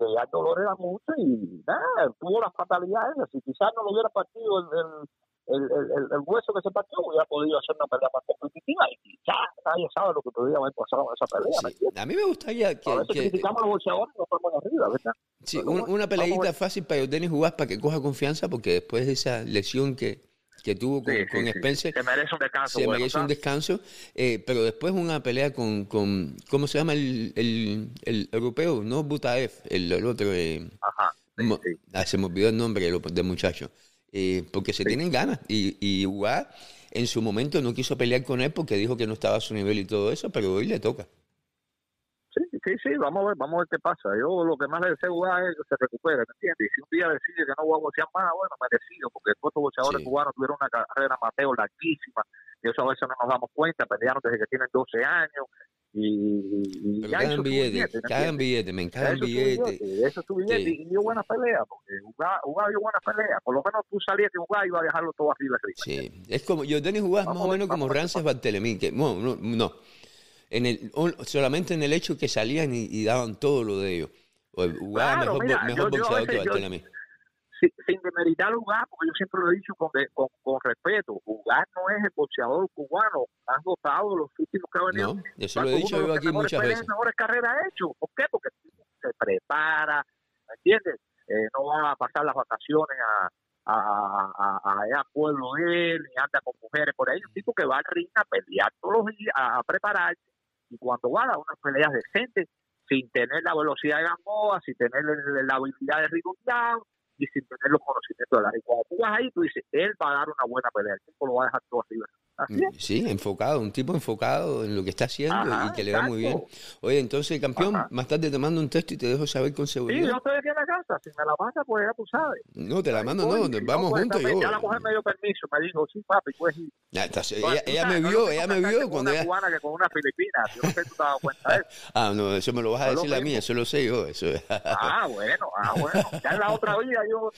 ya el dolor era mucho y nada, tuvo las fatalidades. Si quizás no lo hubiera partido el, el, el, hueso que se partió, hubiera podido hacer una pelea más competitiva y quizás nadie sabe lo que podría haber pasado en esa pelea. A mí me gustaría que. A veces que, criticamos a los boxeadores y nos ponemos arriba, ¿verdad? Sí, una peleita fácil para Denis jugar para que coja confianza, porque después de esa lesión que que tuvo con, con Spencer. Se merece un descanso. Se merece un descanso, eh, pero después una pelea con, con ¿cómo se llama el, el, el europeo? No Butaev, el, el otro. Eh, Ajá. Ah, se me olvidó el nombre del muchacho. Eh, porque se tienen ganas. Y, y Uga en su momento no quiso pelear con él porque dijo que no estaba a su nivel y todo eso, pero hoy le toca. Sí, sí, sí, vamos a ver, vamos a ver qué pasa. Yo lo que más le deseo jugar es que se recupere, ¿me entiendes? Y si un día decide que no voy a boxear más, bueno, merecido, porque estos boxeadores cubanos tuvieron una carrera Mateo larguísima, y eso a veces no nos damos cuenta, pelearon desde que tienen 12 años, y, y cagan billetes, cagan billetes, me cagan billetes. Eso es tu billete, y dio buena pelea, porque jugaba, dio buena pelea. Por lo menos tú salías que jugaba y iba a dejarlo todo arriba. Sí, es como, yo Denis jugaba más o menos como Rances Bartelemí, que no, no, no, en el, solamente en el hecho que salían y, daban todo lo de ellos. Jugaba mejor, mejor boxeador que Bartelemí sin demeritar jugar, porque yo siempre lo he dicho con, con, con, respeto, jugar no es el boxeador cubano más dotado los últimos que ha venido. No, eso lo he dicho yo aquí muchas veces. mejores carreras hecho. ¿Por qué? Porque se prepara, ¿me entiendes? Eh, no va a pasar las vacaciones a, a, a, a, a pueblo de él, ni anda con mujeres por ahí. Un tipo que va al ring a pelear todos los días, a, prepararse, y cuando va a dar unas peleas decentes, sin tener la velocidad de Gamboa, sin tener la habilidad de Rigo y sin tener los conocimientos de la Y cuando tú vas ahí, tú dices, él va a dar una buena pelea, el tipo lo va a dejar todo así. Mm, sí, enfocado, un tipo enfocado en lo que está haciendo y que le va muy bien. Oye, entonces, campeón, más tarde te mando un texto y te dejo saber con seguridad. Sí, yo estoy aquí en la casa, si me la manda, pues ya tú sabes. No, te la mando, no, vamos pues, juntos. Yo, ya la mujer me dio permiso, me dijo, sí, papi, pues ir. ella, ella me vio, ella me vio cuando una ella... cubana que con una filipina, yo no sé si tú te has dado cuenta de eso. Ah, no, eso me lo vas a decir a mí, eso lo sé yo. Eso. ah, bueno, ah, bueno. Ya en la otra vida yo,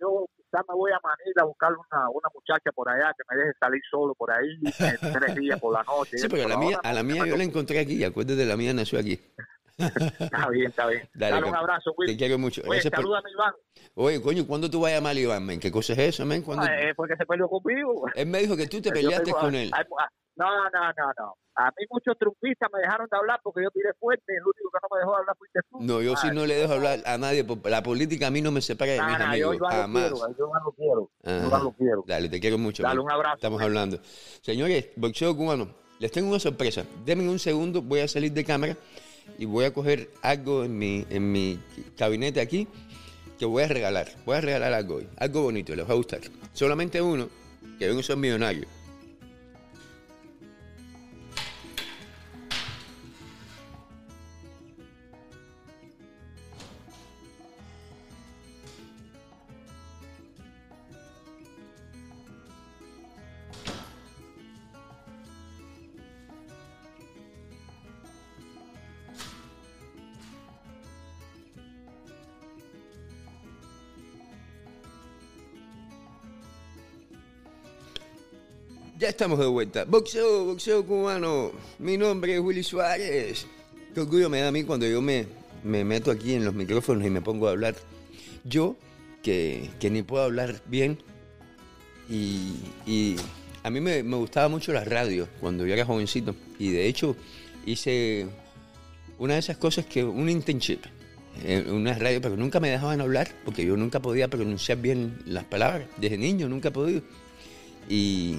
yo me voy a Manila a buscar una, una muchacha por allá que me deje salir solo por ahí tres días por la noche. Sí, pero la mía, a la mía yo la encontré aquí, acuérdate, la mía nació aquí. está bien, está bien. Dale, un abrazo, Will. Te quiero mucho. Oye, saluda a Iván. Oye, coño, ¿cuándo tú vas a llamar a Iván, men? ¿Qué cosa es eso, men? ¿Cuándo... Ah, porque se peleó conmigo. Él me dijo que tú te peleaste con él. No, no, no, no. A mí muchos trumpistas me dejaron de hablar porque yo tiré fuerte. El único que no me dejó hablar fuiste tú. No, yo sí no le dejo hablar a nadie. La política a mí no me separa de mis amigos. Yo Jamás. Lo quiero, yo no lo quiero. Yo no lo quiero. Dale, te quiero mucho. Dale un abrazo. Estamos hablando. Señores, boxeo cubano, les tengo una sorpresa. Denme un segundo, voy a salir de cámara y voy a coger algo en mi, en mi gabinete aquí que voy a regalar. Voy a regalar algo hoy. Algo bonito, les va a gustar. Solamente uno, que ven son millonarios. Ya estamos de vuelta. Boxeo, boxeo cubano. Mi nombre es Willy Suárez. Qué orgullo me da a mí cuando yo me, me meto aquí en los micrófonos y me pongo a hablar. Yo, que, que ni puedo hablar bien, y, y a mí me, me, gustaba mucho la radio cuando yo era jovencito. Y de hecho hice una de esas cosas que un internship en una radio, pero nunca me dejaban hablar porque yo nunca podía pronunciar bien las palabras. Desde niño nunca he podido. Y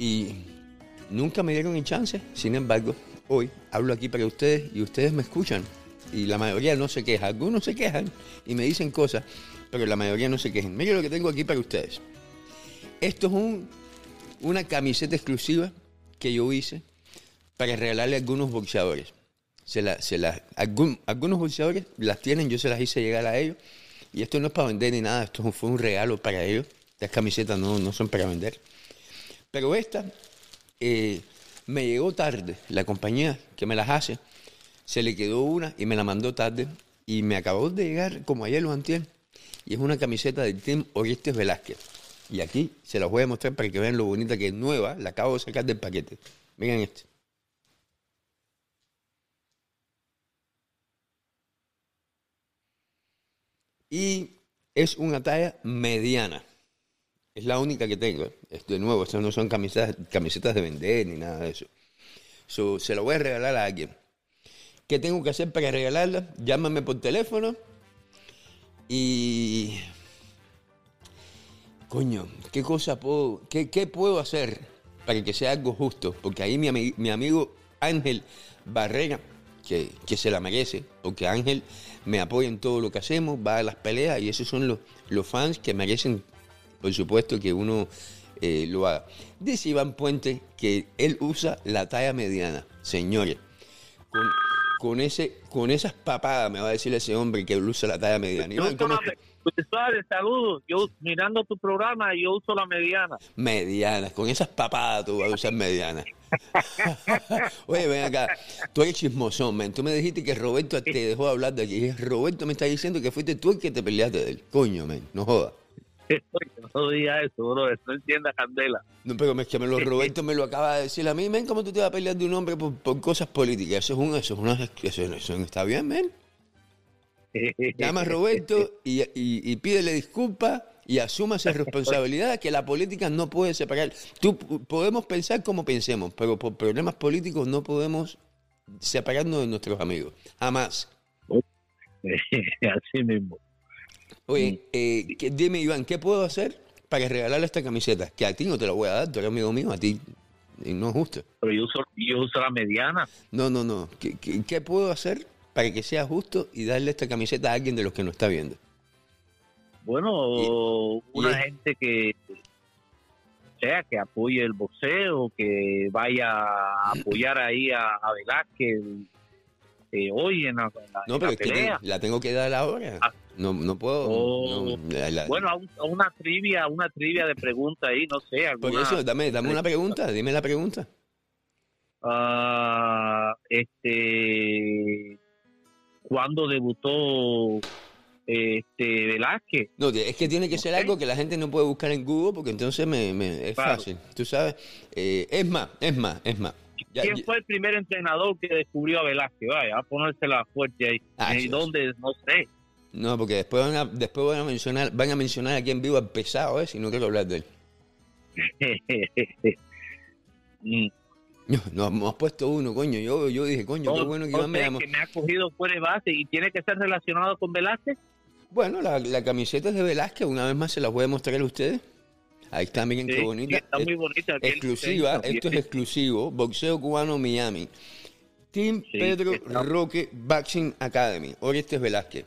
y nunca me dieron el chance. Sin embargo, hoy hablo aquí para ustedes y ustedes me escuchan. Y la mayoría no se queja. Algunos se quejan y me dicen cosas, pero la mayoría no se quejan. Miren lo que tengo aquí para ustedes. Esto es un, una camiseta exclusiva que yo hice para regalarle a algunos boxeadores. Se la, se la, algunos boxeadores las tienen, yo se las hice llegar a ellos. Y esto no es para vender ni nada, esto fue un regalo para ellos. Las camisetas no, no son para vender. Pero esta eh, me llegó tarde. La compañía que me las hace se le quedó una y me la mandó tarde. Y me acabó de llegar como ayer lo antier. Y es una camiseta del Team Orestes Velázquez. Y aquí se las voy a mostrar para que vean lo bonita que es nueva. La acabo de sacar del paquete. Miren este. Y es una talla mediana. Es la única que tengo. De nuevo, estas no son camisetas, camisetas de vender ni nada de eso. se lo voy a regalar a alguien. ¿Qué tengo que hacer para regalarla? Llámame por teléfono y... Coño, ¿qué cosa puedo, qué, puedo hacer para que sea algo justo? Porque ahí mi, mi amigo Ángel Barrera, que, que, se la merece, porque Ángel me apoya en todo lo que hacemos, va a las peleas y esos son los, los fans que merecen por supuesto que uno eh, lo haga. Dice Iván Puente que él usa la talla mediana. Señores, con con ese, con esas papadas, me va a decir ese hombre que usa la talla mediana. Yo uso la, pues, saludos. Yo mirando tu programa, yo uso la mediana. Medianas, con esas papadas tú vas a usar medianas. Oye, ven acá, tú eres chismosón, man. Tú me dijiste que Roberto te dejó hablar de aquí. Roberto me está diciendo que fuiste tú el que te peleaste de él. Coño, man, no jodas. No diga eso, bro, no entienda candela. No, pero es que me lo, Roberto me lo acaba de decir a mí, men, ¿cómo tú te vas a pelear de un hombre por, cosas políticas? Eso es un, eso es una, eso, eso está bien, men. Llama a Roberto y, y, pídele disculpas y asuma esa responsabilidad que la política no puede separar. Tú, podemos pensar como pensemos, pero por problemas políticos no podemos separarnos de nuestros amigos. Jamás. Así mismo. Oye, mm. eh, dime, Iván, ¿qué puedo hacer para regalarle esta camiseta? Que a ti no te la voy a dar, tú eres amigo mío, a ti no es justo. Pero yo uso, yo uso la mediana. No, no, no. ¿Qué, puedo hacer para que sea justo y darle esta camiseta a alguien de los que nos está viendo? Bueno, una gente que sea que apoye el boxeo, que vaya a apoyar ahí a, a Velázquez hoy en la, no, pero es que la tengo que dar ahora. Ah. No, no puedo. Oh. bueno, a, una trivia, una trivia de preguntas ahí, no sé. Alguna, Por eso, dame, dame una pregunta, dime la pregunta. Uh, este, ¿cuándo debutó este Velázquez? No, es que tiene que ser algo que la gente no puede buscar en Google porque entonces me, me es fácil. Tú sabes, eh, es más, es más, es más. ¿Quién fue el primer entrenador que descubrió a Velázquez? Vaya, a ponérsela fuerte ahí. Ah, ¿Y dónde? No sé. No, porque después van a, después van a mencionar, van a mencionar aquí en vivo al pesado, ¿eh? Si no quiero hablar de él. no, no, has puesto uno, coño. Yo, yo dije, coño, qué bueno que Iván me que me ha cogido fuera de base y tiene que ser relacionado con Velázquez. Bueno, la, la camiseta es de Velázquez, una vez más se la voy a mostrar a ustedes. Ahí está, miren qué bonita. Está muy bonita. Exclusiva, esto es exclusivo. Boxeo cubano Miami. Team Pedro Roque Boxing Academy. Orestes Velázquez.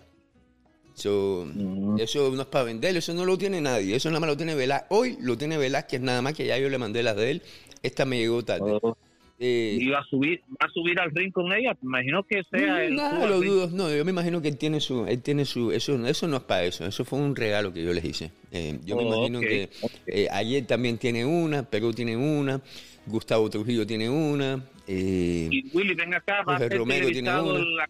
Mm. Eso no es para vender, eso no lo tiene nadie. Eso nada más lo tiene Velázquez. Hoy lo tiene Velázquez nada más que ya yo le mandé las de él. Esta me llegó tarde. Oh. Eh, ¿Y va a subir, va a subir al ring con ella? Me imagino que sea el No, lo dudo, no, yo me imagino que él tiene su, él tiene su, eso, eso no es para eso, eso fue un regalo que yo les hice. Eh, yo me oh, imagino que eh, ayer también tiene una, Perú tiene una, Gustavo Trujillo tiene una. y Willy, ven acá, va a Romero tiene una.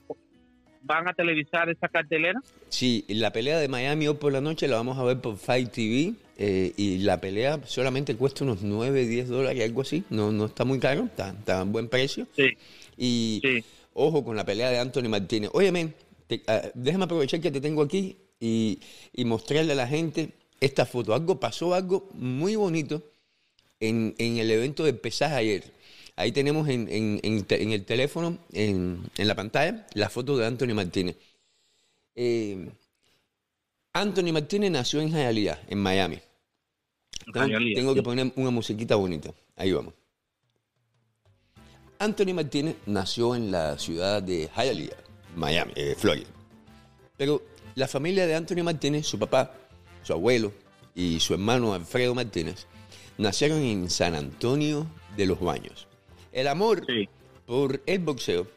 ¿Van a televisar esa cartelera? Sí, la pelea de Miami hoy por la noche la vamos a ver por Fight TV. Eh, y la pelea solamente cuesta unos 9, 10 dólares, algo así. No, no está muy caro, está, está a buen precio. Sí. Y ojo con la pelea de Anthony Martínez. Oye, men, ah, déjame aprovechar que te tengo aquí y, y, mostrarle a la gente esta foto. Algo pasó, algo muy bonito en, en el evento de pesaje ayer. Ahí tenemos en, el teléfono, en, la pantalla, la foto de Anthony Martínez. Eh, Anthony Martínez nació en Hialeah, en Miami. Tengo, que poner una musiquita bonita. Ahí vamos. Anthony Martínez nació en la ciudad de Hialeah, Miami, eh, Florida. Pero la familia de Anthony Martínez, su papá, su abuelo y su hermano Alfredo Martínez, nacieron en San Antonio de los Baños. El amor por el boxeo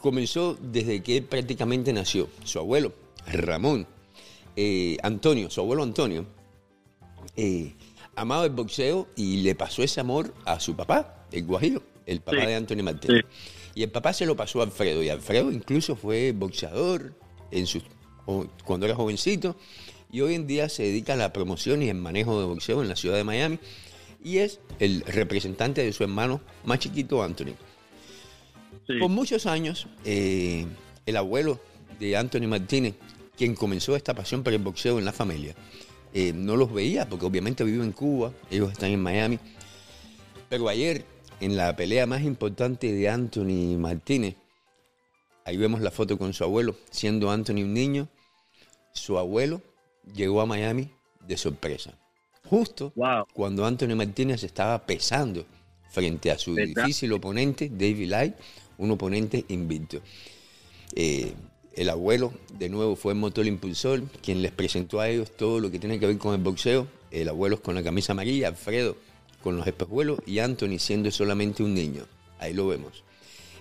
comenzó desde que prácticamente nació. Su abuelo, Ramón, eh, Antonio, su abuelo Antonio, eh, amaba el boxeo y le pasó ese amor a su papá, el Guajiro, el papá de Antonio Martínez. Y el papá se lo pasó a Alfredo, y Alfredo incluso fue boxeador en su, cuando era jovencito, y hoy en día se dedica a la promoción y el manejo de boxeo en la ciudad de Miami y es el representante de su hermano más chiquito, Anthony. Por muchos años, eh, el abuelo de Anthony Martínez, quien comenzó esta pasión por el boxeo en la familia, eh, no los veía porque obviamente vive en Cuba, ellos están en Miami. Pero ayer, en la pelea más importante de Anthony Martínez, ahí vemos la foto con su abuelo, siendo Anthony un niño, su abuelo llegó a Miami de sorpresa justo cuando Antonio Martínez estaba pesando frente a su difícil oponente, David Light, un oponente invicto. Eh, el abuelo, de nuevo, fue el motor impulsor, quien les presentó a ellos todo lo que tiene que ver con el boxeo. El abuelo con la camisa amarilla, Alfredo con los espejuelos y Anthony siendo solamente un niño. Ahí lo vemos.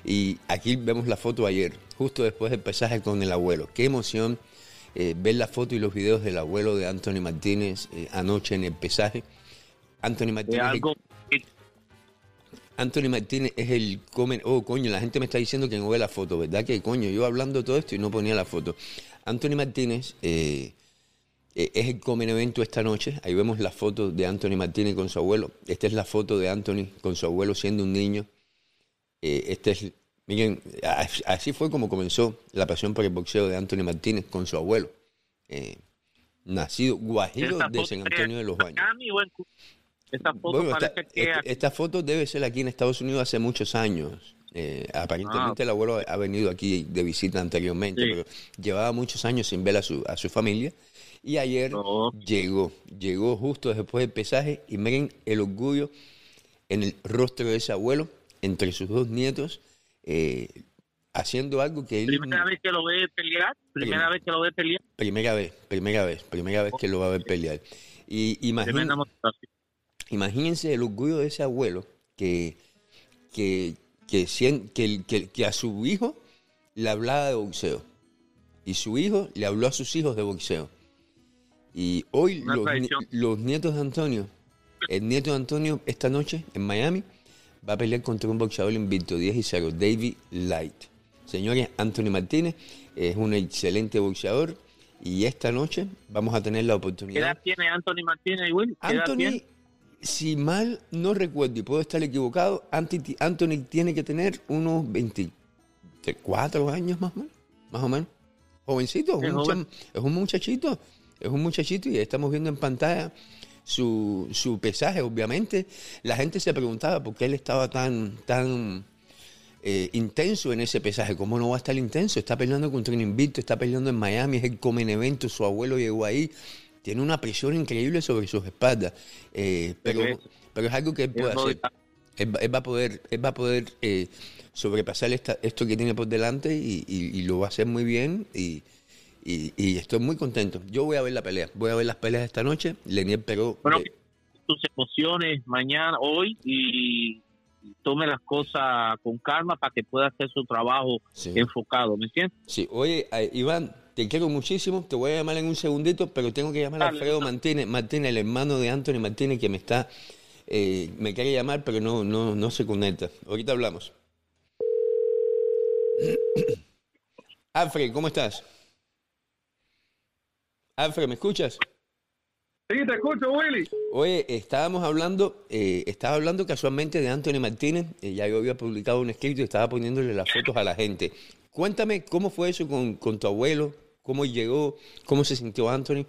Y aquí vemos la foto ayer, justo después del pesaje con el abuelo. Qué emoción eh, ver la foto y los videos del abuelo de Anthony Martínez eh, anoche en el pesaje. Anthony Martínez. Anthony Martínez es el comen. Oh, coño, la gente me está diciendo que no ve la foto, ¿verdad? Que coño, yo hablando todo esto y no ponía la foto. Anthony Martínez eh, eh, es el comen evento esta noche. Ahí vemos la foto de Anthony Martínez con su abuelo. Esta es la foto de Anthony con su abuelo siendo un niño. Este es, miren, así fue como comenzó la pasión por el boxeo de Anthony Martínez con su abuelo. nacido guajiro de San Antonio de los Baños. Esta foto esta, foto debe ser aquí en Estados Unidos hace muchos años. Eh, aparentemente ah. el abuelo ha venido aquí de visita anteriormente, pero llevaba muchos años sin ver a su, a su familia. Y ayer llegó, llegó justo después del pesaje y miren el orgullo en el rostro de ese abuelo, entre sus dos nietos, eh, haciendo algo que él... ¿Primera vez que lo ve pelear? ¿Primera vez que lo ve pelear? Primera vez, primera vez, primera vez que lo va a ver pelear. Y Imagínense el orgullo de ese abuelo que, que, que, que, a su hijo le hablaba de boxeo. Y su hijo le habló a sus hijos de boxeo. Y hoy los, nietos de Antonio, el nieto de Antonio esta noche en Miami, va a pelear contra un boxeador invicto 10 y 0, David Light. Señores, Anthony Martínez es un excelente boxeador y esta noche vamos a tener la oportunidad. ¿Qué edad tiene Anthony Martínez, Will? Anthony si mal no recuerdo, y puedo estar equivocado, Anthony tiene que tener unos 24 años más o menos. Más o menos. Jovencito, es un, es un muchachito. Es un muchachito y estamos viendo en pantalla su, su pesaje, obviamente. La gente se preguntaba por qué él estaba tan, tan eh, intenso en ese pesaje. ¿Cómo no va a estar intenso? Está peleando contra un invicto, está peleando en Miami, es el Comen Evento, su abuelo llegó ahí tiene una presión increíble sobre sus espaldas. Eh, pero, pero es algo que él puede hacer. Él, va a poder, él va a poder eh, sobrepasar esta, esto que tiene por delante y, lo va a hacer muy bien. Y, estoy muy contento. Yo voy a ver la pelea. Voy a ver las peleas esta noche. Lenier pero Bueno, tus emociones mañana, hoy y tome las cosas con calma para que pueda hacer su trabajo enfocado, ¿me entiendes? Sí, oye, eh, Iván, te quiero muchísimo, te voy a llamar en un segundito, pero tengo que llamar a Alfredo Martínez, Martínez, el hermano de Anthony Martínez, que me está, eh, me quiere llamar, pero no, no, no se conecta. Ahorita hablamos. Alfred, ¿cómo estás? Alfred, ¿me escuchas? Sí, te escucho, Willy. Oye, estábamos hablando, eh, estaba hablando casualmente de Anthony Martínez, eh, ya yo había publicado un escrito y estaba poniéndole las fotos a la gente. Cuéntame cómo fue eso con, con tu abuelo, cómo llegó, cómo se sintió Anthony.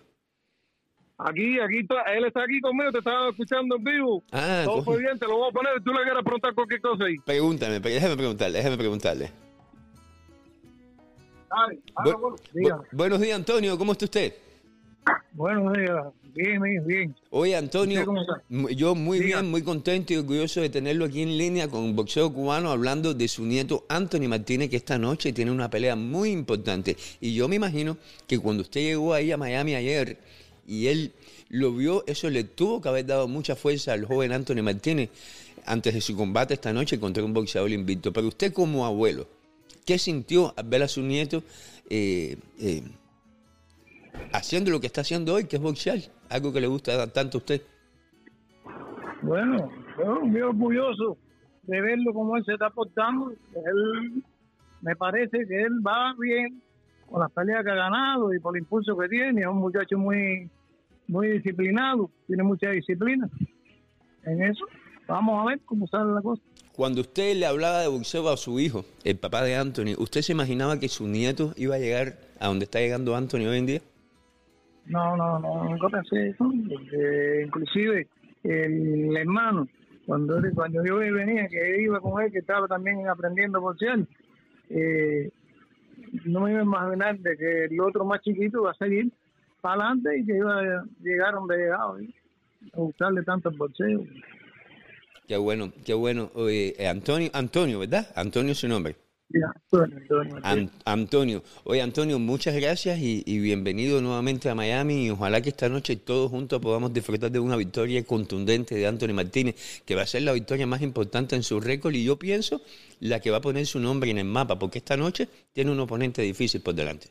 Aquí, aquí, él está aquí conmigo, te estaba escuchando en vivo. Ah, Todo fue bien, te lo voy a poner. Tú le quieres preguntar cualquier cosa ahí. Pregúntame, déjame preguntarle, déjame preguntarle. buenos días, Antonio, ¿cómo está usted? Buenos días, bien, bien, bien. Oye, Antonio, yo muy bien, muy contento y orgulloso de tenerlo aquí en línea con Boxeo Cubano hablando de su nieto Anthony Martínez, que esta noche tiene una pelea muy importante. Y yo me imagino que cuando usted llegó ahí a Miami ayer y él lo vio, eso le tuvo que haber dado mucha fuerza al joven Anthony Martínez antes de su combate esta noche contra un boxeador invicto. Pero usted como abuelo, ¿qué sintió al ver a su nieto? Eh, eh, haciendo lo que está haciendo hoy, que es boxear, algo que le gusta tanto a usted. Bueno, yo muy orgulloso de verlo como él se está portando. Él, me parece que él va bien con las peleas que ha ganado y por el impulso que tiene. Es un muchacho muy, muy disciplinado, tiene mucha disciplina en eso. Vamos a ver cómo sale la cosa. Cuando usted le hablaba de boxeo a su hijo, el papá de Anthony, ¿usted se imaginaba que su nieto iba a llegar a donde está llegando Anthony hoy en día? No, no, no, nunca pensé eso. inclusive el hermano, cuando, cuando yo venía, que iba con él, que estaba también aprendiendo por eh, no me iba a imaginar de que el otro más chiquito va a seguir para adelante y que iba a llegar donde llegaba, ¿eh? a gustarle tanto el boxeo. Qué bueno, qué bueno. Oye, eh, Antonio, Antonio, ¿verdad? Antonio es su nombre. Antonio, Oye, Antonio, muchas gracias y, bienvenido nuevamente a Miami. Y ojalá que esta noche todos juntos podamos disfrutar de una victoria contundente de Anthony Martínez, que va a ser la victoria más importante en su récord y yo pienso la que va a poner su nombre en el mapa, porque esta noche tiene un oponente difícil por delante.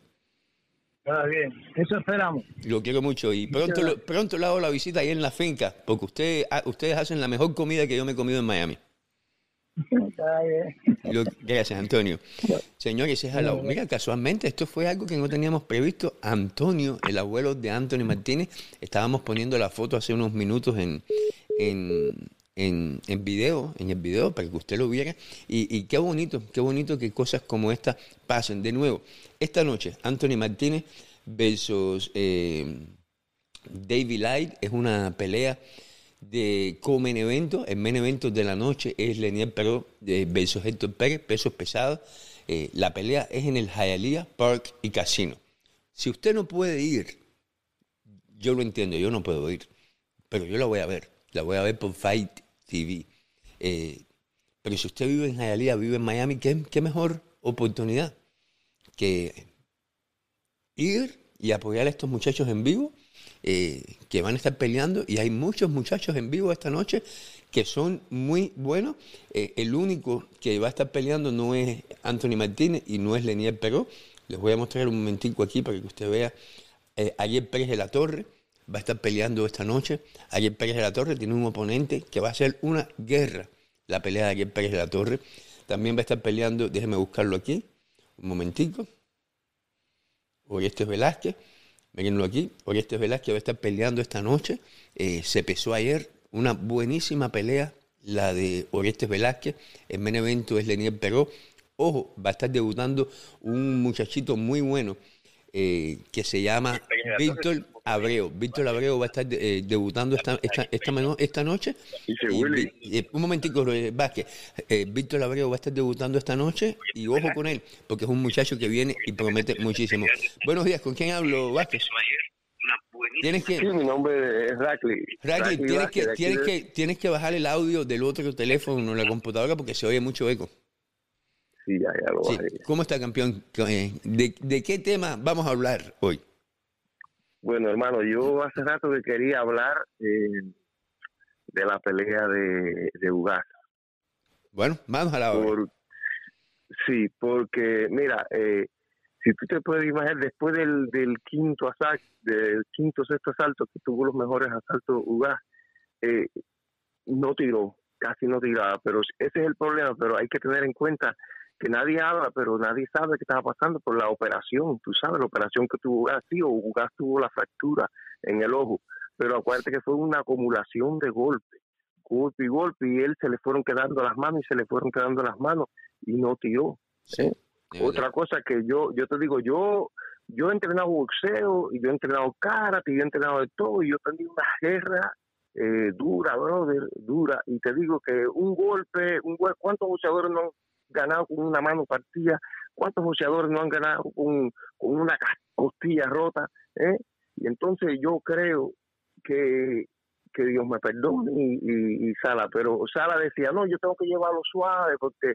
Está bien, eso esperamos. Lo quiero mucho y pronto, pronto le hago la visita ahí en la finca, porque usted, ah, ustedes hacen la mejor comida que yo me he comido en Miami. Gracias, Antonio. Señores, es lado. Mira, casualmente esto fue algo que no teníamos previsto. Antonio, el abuelo de Antonio Martínez, estábamos poniendo la foto hace unos minutos en, en, en, video, en el video, para que usted lo viera. Y, qué bonito, qué bonito que cosas como esta pasen. De nuevo, esta noche, Anthony Martínez versus eh, David Light es una pelea de Comen Evento. El main evento de la noche es Lenier Peró versus Héctor Pérez, pesos pesados. Eh, la pelea es en el Hialeah Park y Casino. Si usted no puede ir, yo lo entiendo, yo no puedo ir, pero yo la voy a ver. La voy a ver por Fight TV. Eh, pero si usted vive en Hialeah, vive en Miami, ¿qué, qué mejor oportunidad que ir y apoyar a estos muchachos en vivo eh, que van a estar peleando y hay muchos muchachos en vivo esta noche que son muy buenos. Eh, el único que va a estar peleando no es Anthony Martínez y no es Lenier Peró. Les voy a mostrar un momentico aquí para que usted vea. Eh, Ariel Pérez de la Torre va a estar peleando esta noche. Ariel Pérez de la Torre tiene un oponente que va a ser una guerra, la pelea de Ariel Pérez de la Torre. También va a estar peleando, déjeme buscarlo aquí, un momentico. Orestes Velázquez Mírenlo aquí. Orestes Velázquez va a estar peleando esta noche. Eh, se pesó ayer una buenísima pelea, la de Orestes Velázquez. El main evento es Leniel Peró. Ojo, va a estar debutando un muchachito muy bueno eh, que se llama Víctor Abreu. Víctor Abreu va a estar eh, debutando esta, esta, esta, noche. Eh, un momentico, Vázquez. Víctor Abreu va a estar debutando esta noche y ojo con él, porque es un muchacho que viene y promete muchísimo. Buenos días, ¿con quién hablo, Vázquez? Tienes que, sí, mi nombre es Rackley. Rackley, tienes, que, tienes, que, tienes que bajar el audio del otro teléfono en la computadora porque se oye mucho eco. Sí, ya, ya lo ¿Cómo está, campeón? Eh, ¿De, qué tema vamos a hablar hoy? Bueno, hermano, yo hace rato que quería hablar eh, de la pelea de, de Bueno, vamos a la hora. sí, porque, mira, eh, si tú te puedes imaginar, después del, del quinto asalto, del quinto sexto asalto, que tuvo los mejores asaltos Ugas, no tiró, casi no tiraba, pero ese es el problema, pero hay que tener en cuenta que nadie habla, pero nadie sabe qué estaba pasando por la operación. Tú sabes, la operación que tuvo Gas, sí, o Gas tuvo la fractura en el ojo, pero acuérdate que fue una acumulación de golpes, golpe y golpe, y él se le fueron quedando las manos y se le fueron quedando las manos y no tiró. ¿eh? Otra cosa que yo, yo te digo, yo yo he entrenado boxeo y yo he entrenado karate y yo he entrenado de todo y yo he tenido una guerra eh, dura, brother, dura. Y te digo que un golpe, un ¿cuántos boxeadores no ganado con una mano partida? ¿Cuántos boxeadores no han ganado con, con una costilla rota? ¿eh? Y entonces yo creo que, que Dios me perdone y, y, Sala, pero Sala decía, no, yo tengo que llevarlo suave porque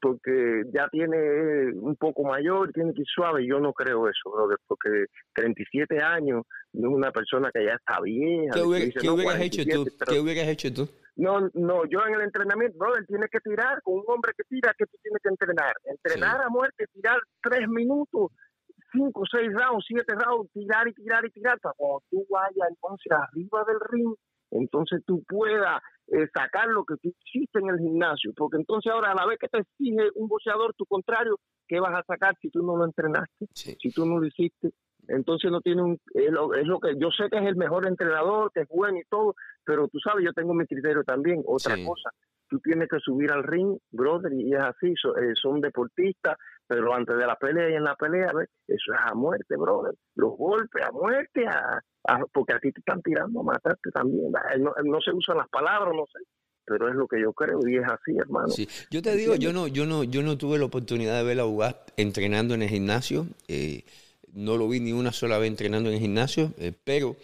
porque ya tiene un poco mayor, tiene que ir suave. Yo no creo eso, porque 37 años no es una persona que ya está vieja. ¿Qué, hubieras hecho tú? ¿Qué hubieras hecho tú? No, no, yo en el entrenamiento, brother, tienes que tirar con un hombre que tira, que tú tienes que entrenar. Entrenar a muerte, tirar tres minutos, cinco, seis rounds, siete rounds, tirar y tirar y tirar, para cuando tú vayas entonces arriba del ring, entonces tú puedas eh, sacar lo que tú hiciste en el gimnasio, porque entonces ahora a la vez que te exige un boxeador, tu contrario, ¿qué vas a sacar si tú no lo entrenaste? Si tú no lo hiciste. Entonces no tiene un es lo, es lo, que yo sé que es el mejor entrenador que es bueno y todo pero tú sabes yo tengo mi criterio también. Otra cosa tú tienes que subir al ring brother y es así eh, son deportistas pero antes de la pelea y en la pelea eso es a muerte brother los golpes a muerte a, porque a ti te están tirando a matarte también no, no se usan las palabras no sé pero es lo que yo creo y es así, hermano. Sí. Yo te digo, yo no, yo no, yo no tuve la oportunidad de ver a jugar entrenando en el gimnasio. Eh, no lo vi ni una sola vez entrenando en el gimnasio, eh, pero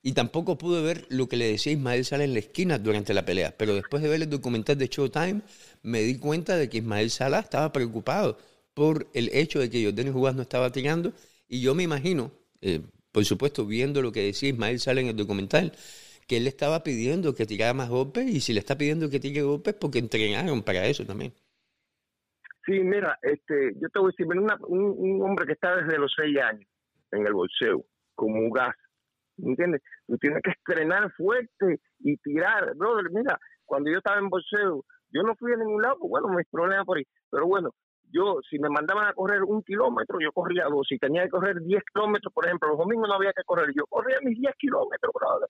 Y tampoco pude ver lo que le decía Ismael Sala en la esquina durante la pelea. Pero después de ver el documental de Showtime, me di cuenta de que Ismael Sala estaba preocupado por el hecho de que Jordan Jugas no estaba tirando. Y yo me imagino, eh, por supuesto, viendo lo que decía Ismael Sala en el documental, que él estaba pidiendo que tirara más golpes y si le está pidiendo que tire golpes porque entrenaron para eso también. Sí, mira, este, yo te voy a decir, un, hombre que está desde los seis años en el bolseo, como un gas, ¿entiendes? Tú tienes que estrenar fuerte y tirar, brother, mira, cuando yo estaba en bolseo, yo no fui a ningún lado, pues bueno, mis problemas por ahí, pero bueno, yo, si me mandaban a correr un kilómetro, yo corría dos, si tenía que correr diez kilómetros, por ejemplo, los domingos no había que correr, yo corría mis diez kilómetros, brother.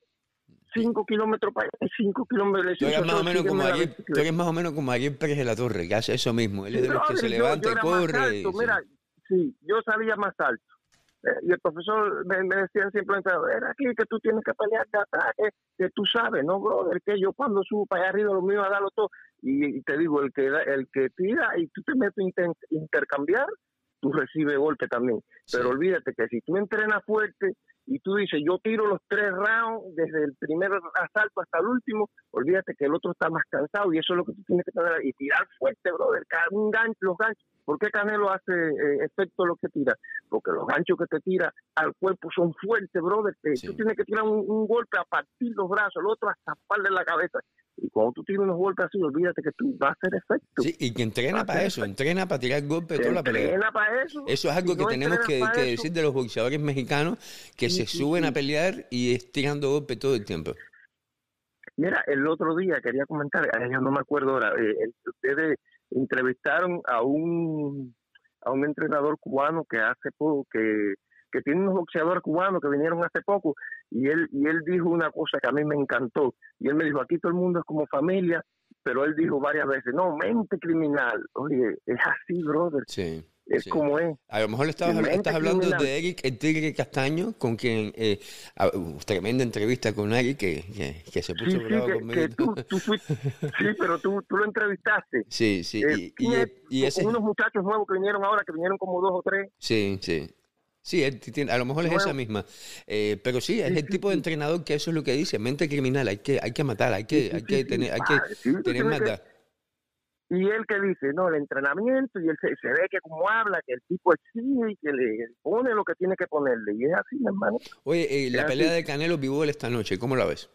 5 kilómetros para 5 kilómetros. Tú eres, más o menos como alguien, tú eres más o menos como Pérez de la Torre, que hace eso mismo. Él es de los que se levanta y corre. Mira, sí, yo salía más alto. Eh, y el profesor me, decía simplemente, era aquí que tú tienes que pelear de ataque, que tú sabes, ¿no, brother? Que yo cuando subo para allá arriba lo mío a darlo todo. Y, te digo, el que el que tira y tú te metes a intercambiar, tú recibes golpe también. Pero olvídate que si tú entrenas fuerte y tú dices, yo tiro los tres rounds desde el primer asalto hasta el último, olvídate que el otro está más cansado y eso es lo que tú tienes que tener y tirar fuerte, brother, un gancho, los ganchos. ¿Por qué Canelo hace eh, efecto lo que tira? Porque los ganchos que te tira al cuerpo son fuertes, brother. Tú tienes que tirar un, golpe a partir los brazos, el otro hasta de la cabeza. Y cuando tú tienes unos golpes así, olvídate que tú vas a hacer efecto. Sí, y que entrena para eso, entrena para tirar golpes toda la pelea. Entrena para eso. Eso es algo que tenemos que, decir de los boxeadores mexicanos que se suben a pelear y estirando golpes todo el tiempo. Mira, el otro día quería comentar, yo no me acuerdo ahora, eh, ustedes entrevistaron a un a un entrenador cubano que hace poco que que tiene unos boxeadores cubanos que vinieron hace poco y él y él dijo una cosa que a mí me encantó y él me dijo aquí todo el mundo es como familia pero él dijo varias veces no mente criminal oye es así brother. Sí es como es. A lo mejor estás hablando de Eric el Tigre Castaño, con quien, eh, tremenda entrevista con Eric que, que, se puso bravo conmigo. sí, pero tú, tú lo entrevistaste. Sí, sí. Eh, y, y, ese... Unos muchachos nuevos que vinieron ahora, que vinieron como dos o tres. Sí, sí. Sí, a lo mejor es esa misma. Eh, pero sí, es el tipo de entrenador que eso es lo que dice, mente criminal, hay que, hay que matar, hay que, hay que tener, hay que tener maldad. Y él que dice, no, el entrenamiento, y él se, ve que como habla, que el tipo exige y que le pone lo que tiene que ponerle. Y es así, hermano. Oye, eh, la pelea de Canelo Bivol esta noche, ¿cómo la ves?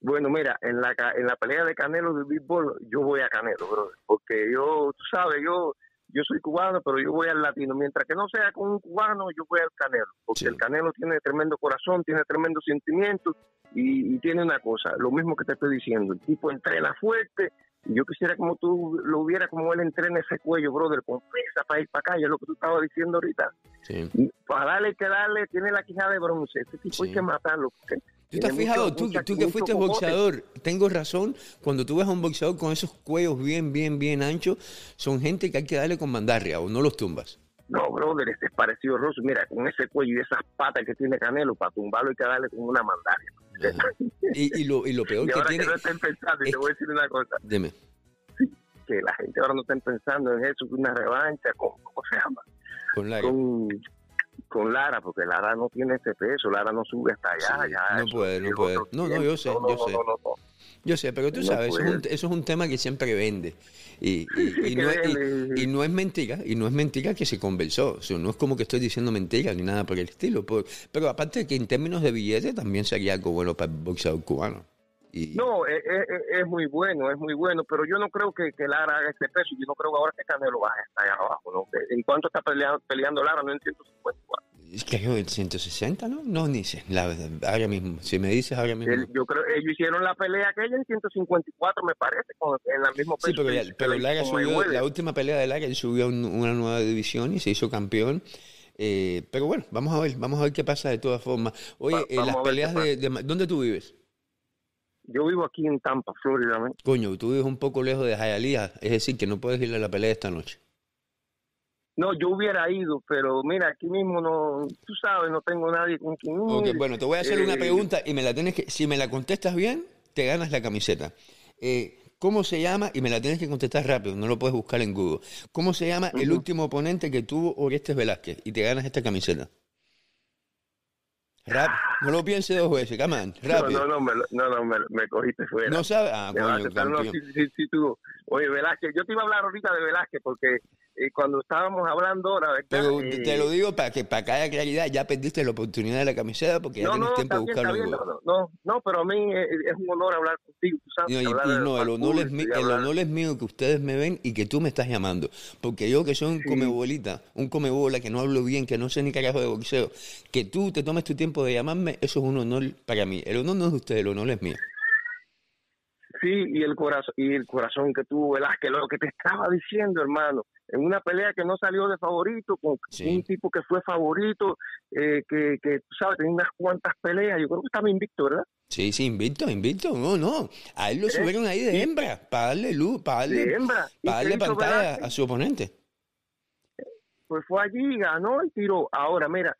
Bueno, mira, en la, en la pelea de Canelo de Bivol, yo voy a Canelo, bro. Porque yo, tú sabes, yo yo soy cubano, pero yo voy al latino. Mientras que no sea con un cubano, yo voy al Canelo. Porque el Canelo tiene tremendo corazón, tiene tremendo sentimiento y, tiene una cosa, lo mismo que te estoy diciendo. El tipo entrena fuerte. Yo quisiera como tú lo hubiera, como él entrena ese cuello, brother, con prisa para ir para acá. es lo que tú estabas diciendo ahorita. Para darle que darle, tiene la quijada de bronce. Ese tipo hay que matarlo. ¿Tú te has fijado? tú, que fuiste boxeador, tengo razón. Cuando tú ves a un boxeador con esos cuellos bien, bien, bien anchos, son gente que hay que darle con mandarria o no los tumbas. No, brother, este es parecido Rosso. Mira, con ese cuello y esas patas que tiene Canelo, para tumbarlo hay que darle con una mandarria. Y, y, lo, y lo peor y que ahora tiene. Que no estén pensando, y te voy a decir una cosa. Dime. que la gente ahora no está pensando en eso, una revancha, con, ¿cómo se llama? Con la con Lara, porque Lara no tiene ese peso, Lara no sube hasta allá. ya, no puede, no puede. No, no, yo sé, yo sé. Yo sé, pero tú sabes, eso es, un, eso es, un, tema que siempre vende. Y, y, no, es, y, no, es mentira, y no es mentira que se conversó. O sea, no es como que estoy diciendo mentira ni nada por el estilo. pero aparte de que en términos de billete también sería algo bueno para el boxeador cubano. No, es, es, muy bueno, es muy bueno, pero yo no creo que, que Lara haga este peso. Yo no creo que ahora que Canelo baje hasta allá abajo. ¿no? ¿En cuánto está peleando, peleando Lara? No en 154. Creo en 160, ¿no? No, ni sé. La, ahora mismo, si me dices ahora mismo. yo creo ellos hicieron la pelea aquella en 154, me parece, en la misma. Sí, pero, Lara subió, la última pelea de Lara, él subió a una nueva división y se hizo campeón. Eh, pero bueno, vamos a ver, vamos a ver qué pasa de todas formas. Oye, eh, las peleas de, de, ¿Dónde tú vives? Yo vivo aquí en Tampa, Florida. Coño, tú vives un poco lejos de Hialeah, es decir, que no puedes ir a la pelea esta noche. No, yo hubiera ido, pero mira, aquí mismo no, tú sabes, no tengo nadie con quien ir. bueno, te voy a hacer una eh, pregunta y me la tienes que, si me la contestas bien, te ganas la camiseta. Eh, ¿Cómo se llama? Y me la tienes que contestar rápido, no lo puedes buscar en Google. ¿Cómo se llama el último oponente que tuvo Orestes Velázquez? Y te ganas esta camiseta. Rap, no lo piense dos veces, come on, rápido. No, no, me, no, no, me, me cogiste fuera. No sabes, ah, coño, no, sí, sí, sí, tú. Oye, Velázquez, yo te iba a hablar ahorita de Velázquez porque eh, cuando estábamos hablando ahora, ¿verdad? Pero Eh, te lo digo para que para que haya claridad, ya perdiste la oportunidad de la camiseta porque ya no, tienes no, tiempo de buscarlo. bien, no, no, no, pero a mí eh, es un honor hablar contigo, tú sabes. No, y, hablar y de no, el honor, es mi- el honor es mío que ustedes me ven y que tú me estás llamando. Porque yo que soy un comebolita, un comebola, que no hablo bien, que no sé ni carajo de boxeo, que tú te tomes tu tiempo de llamarme, eso es un honor para mí. El honor no es de ustedes, el honor es mío. Sí, y el corazón, y el corazón que tuvo Velázquez, lo que te estaba diciendo, hermano, en una pelea que no salió de favorito, con un tipo que fue favorito, eh, que, que, tú sabes, tenía unas cuantas peleas, yo creo que estaba invicto, ¿verdad? Sí, sí, invicto, invicto. No, no. A él lo subieron ahí de hembra, para darle luz, para darle, De hembra. ¿Y para darle pantalla Velázquez? a su oponente. Pues fue allí, ganó y tiró. Ahora, mira,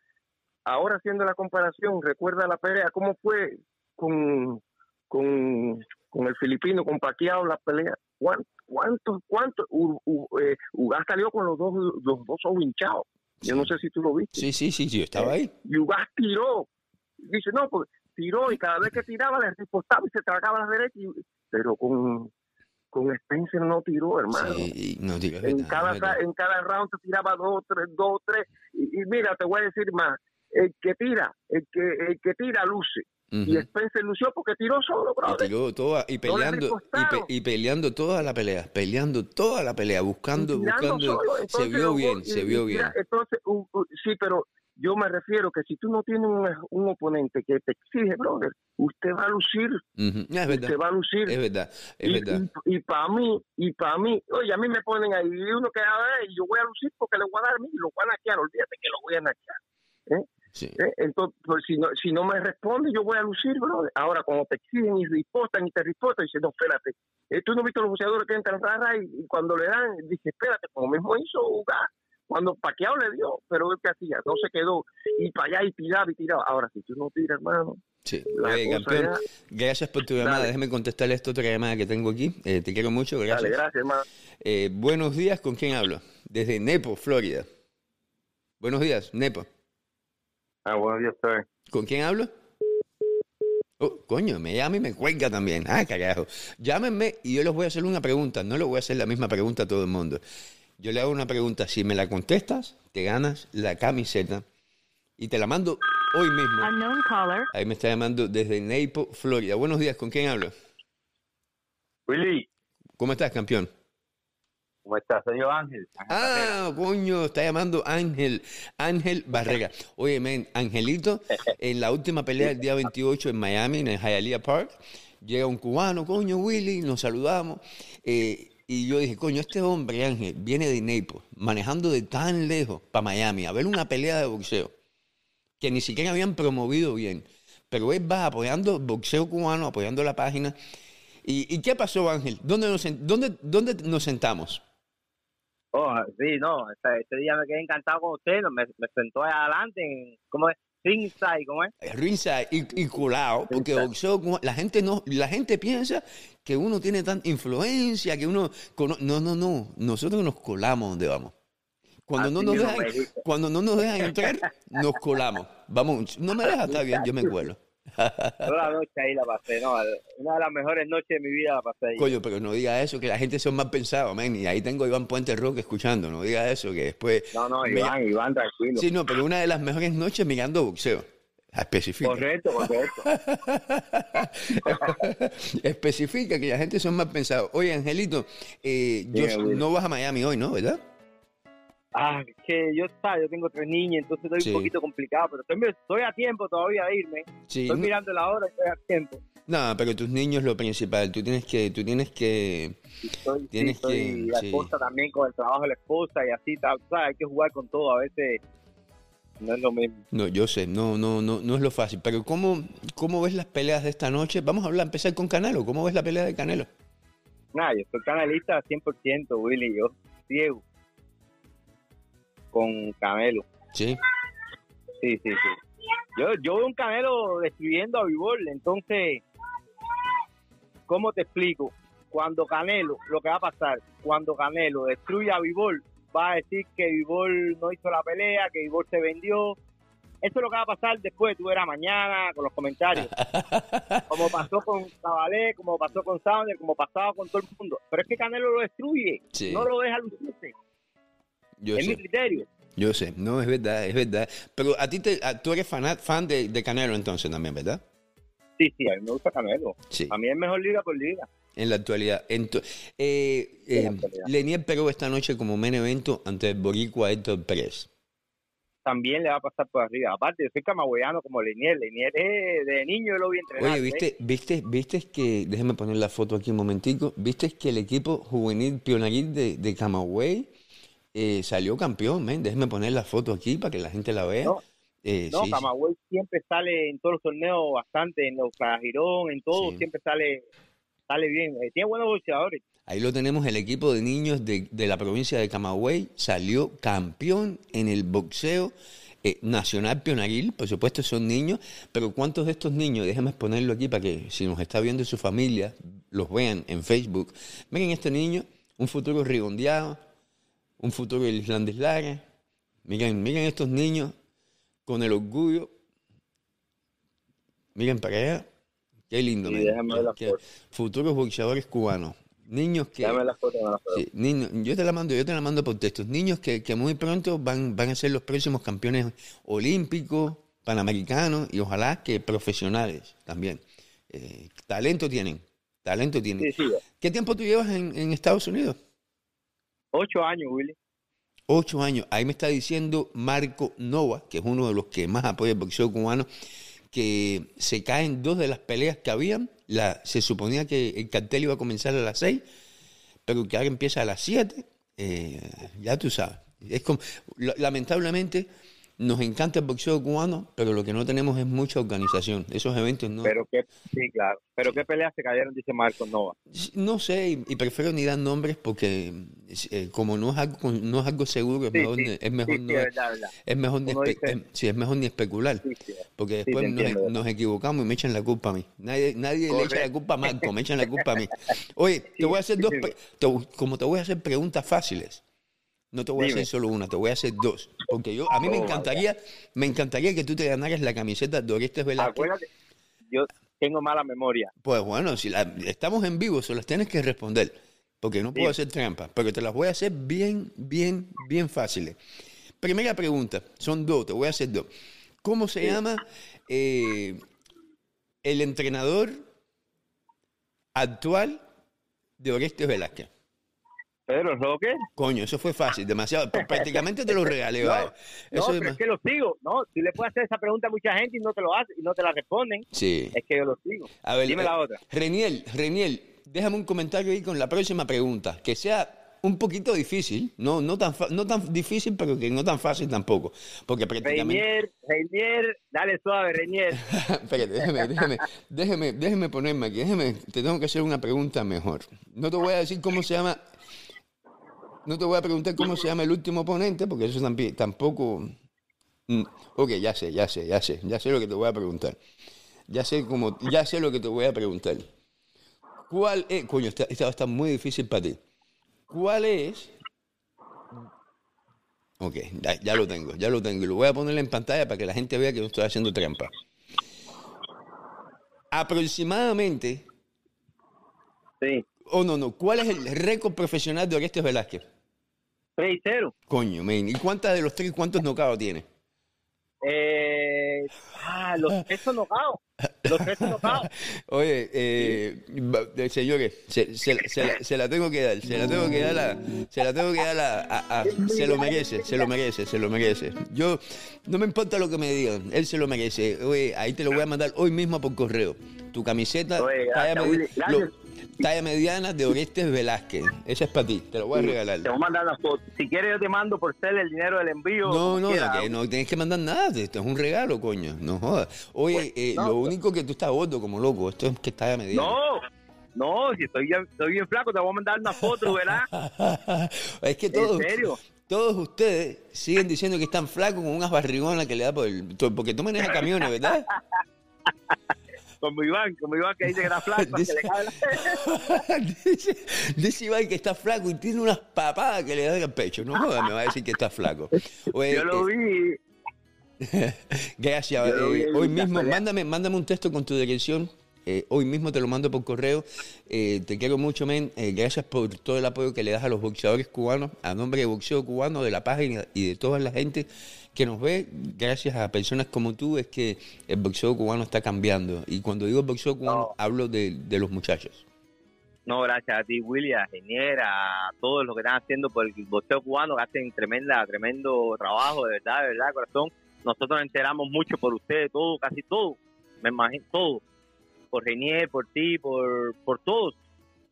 ahora haciendo la comparación, recuerda la pelea, ¿cómo fue con, con, con el filipino, con Pacquiao, la pelea? ¿Cuán- ¿Cuántos, cuántos? U- u- eh, Ugas salió con los dos, los dos ojos hinchados. Yo no sé si tú lo viste. Sí, sí, sí, yo estaba ahí. Y Ugas tiró. Dice, no, pues tiró y cada vez que tiraba le repostaba y se tragaba las derechas. y- Pero con, con Spencer no tiró, hermano. Sí, no digas En cada, en cada round se tiraba dos, tres, dos, tres. Y, y mira, te voy a decir más. El que tira, el que, el que tira luce. Y. Spencer lució porque tiró solo, Y brother. tiró toda, y No peleando, y, pe- ripostaron. y peleando toda la pelea, peleando toda la pelea, buscando, buscando. solo, se vio bien, se vio bien. Entonces, u- u- sí, pero yo me refiero que si tú no tienes un, un oponente que te exige, brother, usted va a lucir. Es verdad. Usted va a lucir. Es verdad, es y, verdad. Y, para mí, y para mí, oye, a mí me ponen ahí y uno que a ver, y yo voy a lucir porque le voy a dar a mí, lo voy a naquear, olvídate que lo voy a naquear. ¿eh? ¿Eh? Entonces, pues, si, no, si no me responde, yo voy a lucir, brother. Ahora, cuando te exigen y ripostan y te ripostan, dice, no, espérate. Eh, tú no has visto los boxeadores que entran atrás y, y cuando le dan, dice, espérate, como mismo hizo Uga, cuando Paquiao le dio, pero él que hacía, no se quedó, y para allá y tiraba y tiraba. Ahora, si tú no tiras, hermano, Sí. la Oye, cosa campeón, ya- gracias por tu llamada. Dale. Déjeme contestarle esta otra llamada que tengo aquí. Eh, te quiero mucho, gracias. Dale, gracias, hermano. Eh, buenos días, ¿con quién hablo? Desde Nepo, Florida. Buenos días, Nepo. Ah, buenos días, sir. ¿Con quién hablo? Oh, coño, me llama y me cuelga también. Ah, carajo. Llámenme y yo les voy a hacer una pregunta. No le voy a hacer la misma pregunta a todo el mundo. Yo le hago una pregunta. Si me la contestas, te ganas la camiseta y te la mando hoy mismo. Unknown caller. Ahí me está llamando desde Naples, Florida. Buenos días, ¿con quién hablo? Willy. ¿Cómo estás, campeón? ¿Cómo estás? Soy yo, Ángel. Ah, coño, está llamando Ángel, Ángel Barrera. Oye, men, Angelito, en la última pelea del día 28 en Miami, en el Hialeah Park, llega un cubano, coño, Willy, nos saludamos. eh, y yo dije, coño, este hombre, Ángel, viene de Naples, manejando de tan lejos para Miami a ver una pelea de boxeo que ni siquiera habían promovido bien. Pero él va apoyando boxeo cubano, apoyando la página. ¿Y, y qué pasó, Ángel? ¿Dónde nos, dónde, dónde nos sentamos? Oh, sí, no, ese, ese día me quedé encantado con usted, me, me sentó adelante, en, ¿cómo es? Ringside, ¿cómo es? ringside y, y colado, porque boxeo, la gente no, la gente piensa que uno tiene tanta influencia, que uno no, no, no, nosotros nos colamos donde vamos. Cuando no nos dejan, cuando no nos dejan entrar, nos colamos. Vamos, no me dejas estar bien, yo me cuelo. Toda la noche ahí la pasé, no, una de las mejores noches de mi vida la pasé ahí. Coño, pero no diga eso, que la gente son mal pensados, man. Y ahí tengo a Iván Puente Roque escuchando, no diga eso, que después... No, no, me- Iván, Iván, tranquilo. Sí, no, pero una de las mejores noches mirando boxeo. Especifica. Correcto, correcto. Especifica que la gente son mal pensados. Oye, Angelito, eh, yo- no vas a Miami hoy, ¿no? ¿Verdad? Ah, que yo, ¿sabes? Yo tengo tres niñas, entonces estoy Sí. un poquito complicado, pero estoy, estoy a tiempo todavía de irme. Sí, Estoy no- mirando la hora y estoy a tiempo. No, pero tus niños lo principal. Tú tienes que, tú tienes que, Estoy, tienes sí, que, la esposa también con el trabajo de la esposa y así, tal, ¿sabes? Hay que jugar con todo, a veces no es lo mismo. No, yo sé, no, no, no, no es lo fácil. Pero ¿cómo, cómo ves las peleas de esta noche? Vamos a hablar, empezar con Canelo. ¿Cómo ves la pelea de Canelo? Nada, yo soy canalista 100%, Willy, yo ciego con Canelo. Sí. Sí, sí, sí. Yo, yo veo un Canelo destruyendo a Vivol, entonces, ¿cómo te explico? Cuando Canelo, lo que va a pasar, cuando Canelo destruya a Vivol, va a decir que Vivol no hizo la pelea, que Vivol se vendió, Eso es lo que va a pasar después, tú verás mañana con los comentarios. como pasó con Cabalé, como pasó con Sounder, como pasaba con todo el mundo. Pero es que Canelo lo destruye, Sí. no lo deja lucirse. Yo es sé. mi criterio. Yo sé, no, es verdad, es verdad. Pero a ti, te, a- tú eres fanat, fan de, de Canelo entonces también, ¿verdad? Sí, sí, a mí me gusta Canelo. Sí. A mí es mejor liga por liga. En la actualidad. Ento- eh, eh, En pegó esta noche como main evento ante el boricua Héctor Pérez. También le va a pasar por arriba. Aparte, yo soy camagüeyano como Lenier. Lenier es de niño yo lo vi entrenar. Oye, ¿eh? ¿viste, viste, viste que, déjame poner la foto aquí un momentico, viste que el equipo juvenil pionaril de, de Camagüey eh, salió campeón, men? Déjame poner la foto aquí para que la gente la vea. No. Eh, No, sí, sí. Camagüey siempre sale en todos los torneos bastante, en los Girón, en todo, Sí. siempre sale sale bien. Eh, tiene buenos boxeadores. Ahí lo tenemos, el equipo de niños de, de la provincia de Camagüey salió campeón en el boxeo eh, nacional pionaril, por supuesto son niños, pero ¿cuántos de estos niños, déjame ponerlo aquí para que si nos está viendo su familia, los vean en Facebook, miren este niño, un futuro rigondeado, un futuro Islandés Lara, miren, miren estos niños con el orgullo, miren para allá, qué lindo, Sí, déjame Qué- foto. futuros boxeadores cubanos, niños que... Dame la foto, dame la foto. Sí, niños, yo te la mando, yo te la mando por textos. Niños que, que muy pronto van, van a ser los próximos campeones olímpicos, panamericanos y ojalá que profesionales también. Eh, talento tienen, talento tienen. Sí. ¿Qué tiempo tú llevas en, en Estados Unidos? Ocho años, Willy. Ocho años. Ahí me está diciendo Marco Nova, que es uno de los que más apoya el boxeo cubano, que se caen dos de las peleas que habían. La, se suponía que el cartel iba a comenzar a las seis, pero que ahora empieza a las siete. Eh, ya tú sabes. Es como, la- lamentablemente, nos encanta el boxeo cubano, pero lo que no tenemos es mucha organización. Esos eventos no. Pero qué, sí, claro. Pero qué peleas se cayeron, dice Marco Nova. No sé, y, y prefiero ni dar nombres porque eh, como no es algo no es algo seguro, es Sí, mejor, sí, es mejor sí, sí, no es verdad, verdad. es mejor ni Uno espe- dice- sí, es mejor ni especular, porque después nos, equivocamos y me echan la culpa a mí. Nadie nadie le echa la culpa a Marco, me echan la culpa a mí. Oye, te voy a hacer dos, te- como te voy a hacer preguntas fáciles. No te voy a hacer solo una, te voy a hacer dos, porque yo a mí me Oh, encantaría me encantaría que tú te ganaras la camiseta de Orestes Velázquez. Acuérdate, yo tengo mala memoria. Pues bueno, si la- estamos en vivo, se las tienes que responder, porque no puedo hacer trampa, pero te las voy a hacer bien, bien, bien fáciles. Primera pregunta, son dos, te voy a hacer dos. ¿Cómo se llama eh, el entrenador actual de Orestes Velázquez? Pedro Roque. Coño, eso fue fácil, demasiado. Pr- Prácticamente te lo regalé, No, es pero es que lo sigo. No, si le puedes hacer esa pregunta a mucha gente y no te lo hace y no te la responden, Sí. es que yo lo sigo. A ver, Dime eh, la otra. Reniel, Reniel, déjame un comentario ahí con la próxima pregunta, que sea un poquito difícil, no, no, tan, no tan difícil, pero que no tan fácil tampoco, porque prácticamente... Reinier, Reinier, dale suave, Reinier. Espérate, déjeme, déjeme, déjeme, déjeme ponerme aquí, déjeme, te tengo que hacer una pregunta mejor. No te voy a decir cómo se llama, no te voy a preguntar cómo se llama el último oponente, porque eso tampoco... Mm, Ok, ya sé, ya sé, ya sé, ya sé lo que te voy a preguntar. Ya sé cómo, ya sé lo que te voy a preguntar. ¿Cuál es, coño, esta, esta va a estar muy difícil para ti. ¿Cuál es? Ok, ya, ya lo tengo, ya lo tengo. Y lo voy a poner en pantalla para que la gente vea que no estoy haciendo trampa. Aproximadamente. Sí. Oh, no, no. ¿Cuál es el récord profesional de Orestes Velázquez? 3 y 0. Coño, men. ¿Y cuántas de los tres, cuántos knockouts tiene? Eh, ah, los tres son knockouts. Los tres son knockouts. Oye, eh, eh, señores, se, se- se la, se la tengo que dar, se la tengo que dar a, se la tengo que dar a, a- a- se lo merece, se lo merece, se lo merece. Yo, no me importa lo que me digan, él se lo merece. Oye, ahí te lo voy a mandar hoy mismo por correo. Tu camiseta, Oye, gracias, Willy, lo- talla mediana de Orestes Velázquez. Esa es para ti, te lo voy a regalar. Te voy a mandar la foto. Si quieres, yo te mando por ser el dinero del envío. No, no, que no tienes que mandar nada, esto es un regalo, coño, no jodas. Oye, eh, no, lo pues. único que tú estás gordo como loco, esto es que está a mediana. No, no, si estoy bien, estoy bien flaco, te voy a mandar una foto, ¿verdad? es que todos, ¿En serio? todos ustedes siguen diciendo que están flacos con unas barrigonas que le da por el... Porque tú manejas camiones, ¿verdad? Como Iván, como Iván que dice que era flaco, que Dice- le cae la... dice, dice Iván que está flaco y tiene unas papadas que le dan al pecho. No jodas, me va a decir que está flaco. Oye, Yo lo vi. Gracias. Eh, hoy mismo, mándame, mándame un texto con tu dirección. Eh, hoy mismo te lo mando por correo. Eh, te quiero mucho, men. gracias por todo el apoyo que le das a los boxeadores cubanos, a nombre de Boxeo Cubano, de la página y de toda la gente que nos ve. Gracias a personas como tú es que el boxeo cubano está cambiando. Y cuando digo boxeo cubano, hablo de, de los muchachos. No, gracias a ti, Willy, a Genier, a todos los que están haciendo por el boxeo cubano, que hacen tremenda, tremendo trabajo, de verdad, de verdad, corazón. Nosotros nos enteramos mucho por ustedes, todo, casi todo, me imagino, todo. Por Genier, por ti, por, por todos.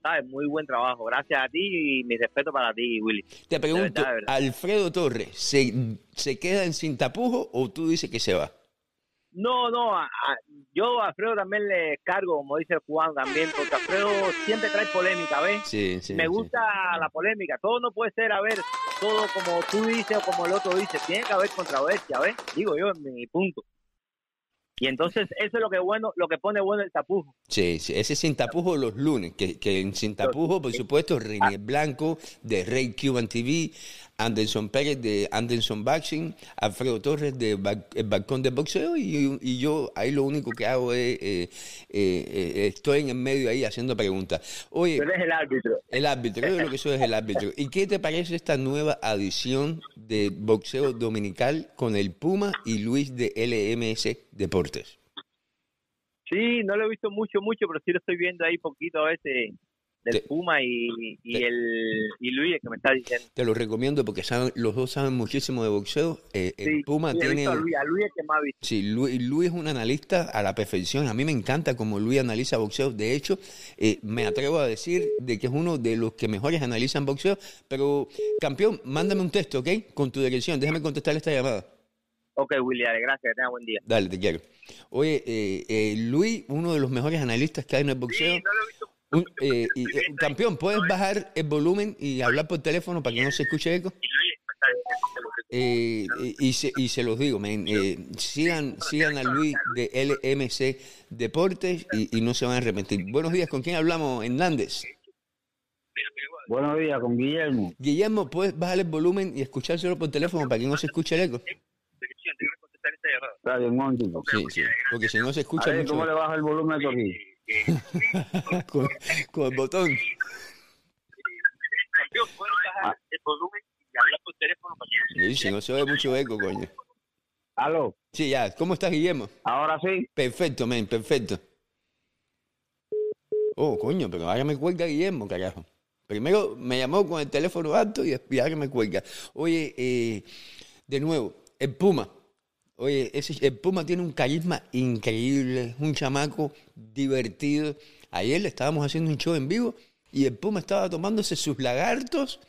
¿Sabes? Muy buen trabajo. Gracias a ti y mi respeto para ti, Willy. Te pregunto, ¿Alfredo Torres se, se queda en sin tapujo o tú dices que se va? No, no, yo a Alfredo también le cargo, como dice Juan también, porque Alfredo siempre trae polémica, ¿ves? Sí, sí. Me gusta la polémica. Todo no puede ser, a ver, todo como tú dices o como el otro dice. Tiene que haber controversia, ¿ves? Digo yo en mi punto. Y entonces eso es lo que bueno, lo que pone bueno el tapujo. Sí, sí ese sin tapujo los lunes, que, que en sin tapujo, por supuesto, René Blanco de Rey Cuban TV, Anderson Pérez de Anderson Boxing, Alfredo Torres de El Balcón de Boxeo y, yo ahí lo único que hago es, eh, eh, eh, estoy en el medio ahí haciendo preguntas. Oye, Pero el árbitro. El árbitro, yo lo que soy es el árbitro. ¿Y qué te parece esta nueva adición de boxeo dominical con el Puma y Luis de LMS Deportes? Sí, no lo he visto mucho, mucho, pero sí lo estoy viendo ahí poquito a veces del Puma y, el y Luis que me está diciendo. Te lo recomiendo porque saben, los dos saben muchísimo de boxeo. Eh, el Puma tiene. A Luis, Luis es que más visto. Sí, Luis, es un analista a la perfección. A mí me encanta como Luis analiza boxeo. De hecho, eh, me atrevo a decir de que es uno de los que mejores analizan boxeo. Pero, campeón, mándame un texto, ¿ok? Con tu dirección. Déjame contestar esta llamada. Ok, William, gracias, que tenga buen día. Dale, te quiero. Oye, eh, Luis, uno de los mejores analistas que hay en el boxeo. Sí, no lo visto eh, y, eh, campeón, ¿puedes bajar el volumen y hablar por teléfono para que no se escuche eco? Eh, y, se, y se los digo, sigan, sigan a Luis de LMC Deportes y, no se van a arrepentir. Buenos días, ¿con quién hablamos? Hernández. Buenos días, con Guillermo. Guillermo, ¿puedes bajar el volumen y escuchárselo por teléfono para que no se escuche el eco? Sí, sí, porque si no se escucha mucho... ¿Cómo le baja el volumen aquí? con, con, el botón. Sí, no se ve mucho eco, coño. ¿Aló? Sí, ya. ¿Cómo estás, Guillermo? Ahora sí. Perfecto, men, perfecto. Oh, coño, pero ahora me cuelga Guillermo, carajo. Primero me llamó con el teléfono alto y ahora me cuelga. Oye, eh, de nuevo, el Puma. Oye, ese, el Puma tiene un carisma increíble, un chamaco divertido. Ayer le estábamos haciendo un show en vivo y el Puma estaba tomándose sus lagartos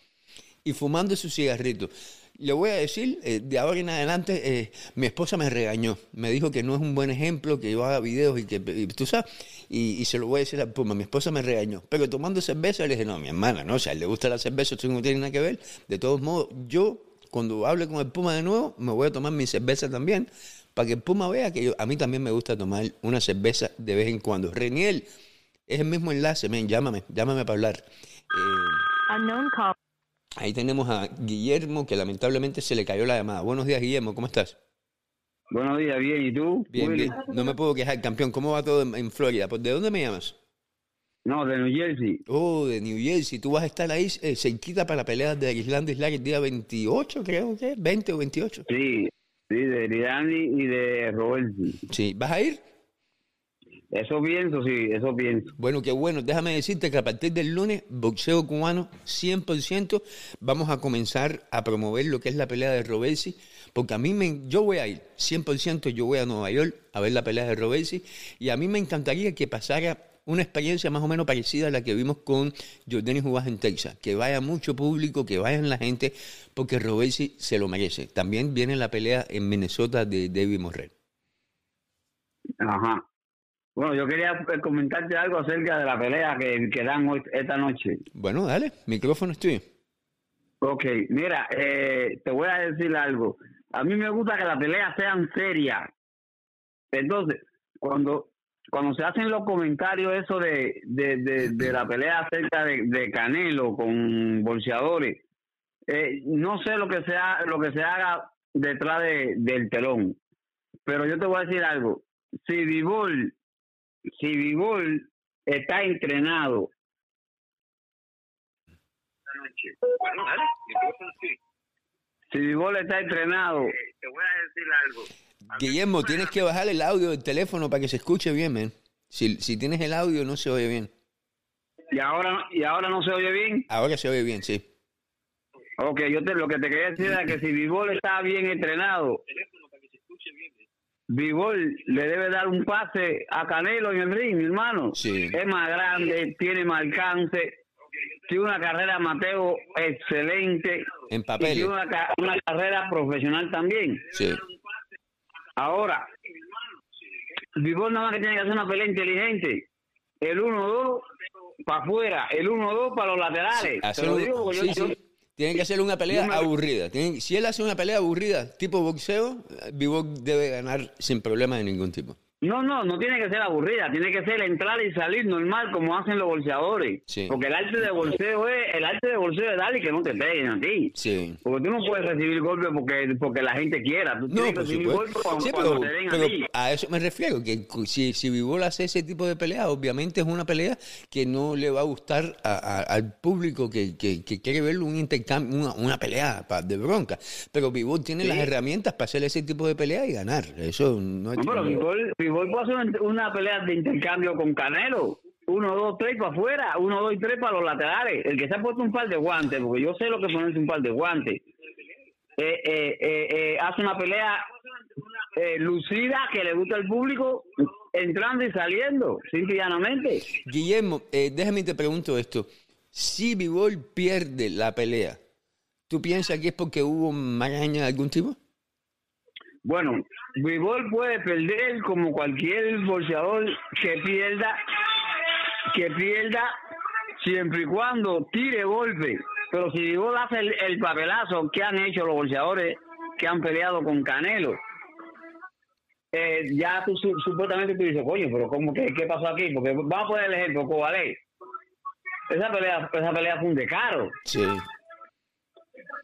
y fumando sus cigarritos. Le voy a decir, eh, de ahora en adelante, eh, mi esposa me regañó. Me dijo que no es un buen ejemplo, que yo haga videos y que, tú sabes, y, se lo voy a decir al Puma. Mi esposa me regañó. Pero tomando cerveza, le dije, no, mi hermana, no, o sea, le gusta la cerveza, esto no tiene nada que ver. De todos modos, yo cuando hable con el Puma de nuevo, me voy a tomar mi cerveza también, para que el Puma vea que a mí también me gusta tomar una cerveza de vez en cuando. Reniel, es el mismo enlace, men, llámame, llámame para hablar. Eh, ahí tenemos a Guillermo, que lamentablemente se le cayó la llamada. Buenos días, Guillermo, ¿cómo estás? Buenos días, bien, ¿y tú? Bien, bien. No me puedo quejar, campeón. ¿Cómo va todo en, Florida? ¿De dónde me llamas? No, de New Jersey. Oh, de New Jersey. Tú vas a estar ahí eh, cerquita para la pelea de Island Island el día 28, creo que 20 o 28. Sí, sí, de Islandi y de Roberti. Sí, ¿vas a ir? Eso pienso, sí, eso pienso. Bueno, qué bueno. Déjame decirte que a partir del lunes, boxeo cubano 100%, vamos a comenzar a promover lo que es la pelea de Roberti, porque a mí me, yo voy a ir, 100% yo voy a Nueva York a ver la pelea de Roberti, y a mí me encantaría que pasara una experiencia más o menos parecida a la que vimos con Jordani Jubás en Texas. Que vaya mucho público, que vayan la gente, porque Robesi se lo merece. También viene la pelea en Minnesota de David Morrell. Ajá. Bueno, yo quería comentarte algo acerca de la pelea que, que dan hoy, esta noche. Bueno, dale, micrófono es tuyo. Ok, mira, eh, te voy a decir algo. A mí me gusta que las peleas sean serias. Entonces, cuando cuando se hacen los comentarios eso de, de, la pelea acerca de, Canelo con bolseadores, eh, no sé lo que sea lo que se haga detrás del telón, Pero yo te voy a decir algo. Si Vivol, si Vivol está entrenado. Si Vivol está entrenado. Te voy a decir algo. Guillermo, tienes que bajar el audio del teléfono para que se escuche bien, man. Si, si tienes el audio, no se oye bien. ¿Y ahora, ¿Y ahora no se oye bien? Ahora se oye bien, sí. Ok, yo te, lo que te quería decir es que si Vivol está bien entrenado, Vivol le debe dar un pase a Canelo en el ring, mi hermano. Sí. Es más grande, tiene más alcance, tiene una carrera Mateo excelente. En Y papeles. tiene una, una carrera profesional también. Sí. Ahora, Vivol nada más que tiene que hacer una pelea inteligente. El 1-2 para afuera, el 1-2 para los laterales. Te lo digo sí, yo- sí. Tiene que hacer una pelea me- aburrida. Si él hace una pelea aburrida, tipo boxeo, Vivok debe ganar sin problema de ningún tipo. No, no, no tiene que ser aburrida, tiene que ser entrar y salir normal como hacen los bolseadores. Sí. Porque el arte de bolseo es, el arte de bolseo es darle que no te peguen a ti. Sí. Porque tú no puedes recibir golpes porque, porque la gente quiera. Tú No, tienes que recibir golpes cuando, Sí, cuando pero, te den pero a ti. a eso me refiero, que si, si Vivol hace ese tipo de pelea, obviamente es una pelea que no le va a gustar a- a- al público que, que- que quiere ver un intercambio, una, una pelea de bronca. Pero Vivol tiene Sí. las herramientas para hacer ese tipo de pelea y ganar. Eso no hay No, Vivol puede hacer una- pelea de intercambio con Canelo. Uno, dos, tres para afuera, uno, dos y tres para los laterales. El que se ha puesto un par de guantes, porque yo sé lo que ponerse un par de guantes. Eh, eh, eh, hace una pelea lucida que le gusta al público, entrando y saliendo, simple y llanamente. Guillermo, déjame te pregunto esto. Si Vivol pierde la pelea, ¿tú piensas que es porque hubo maraña de algún tipo? Bueno, Vivol puede perder como cualquier boxeador que pierda, que pierda siempre y cuando tire golpe. Pero si Vivol hace el, el papelazo que han hecho los boxeadores que han peleado con Canelo, eh, ya tú su- supuestamente tú dices, coño, pero ¿cómo que, qué pasó aquí? Porque vamos a poner el ejemplo, Cobalé. Esa pelea, esa pelea fue un descaro. Sí.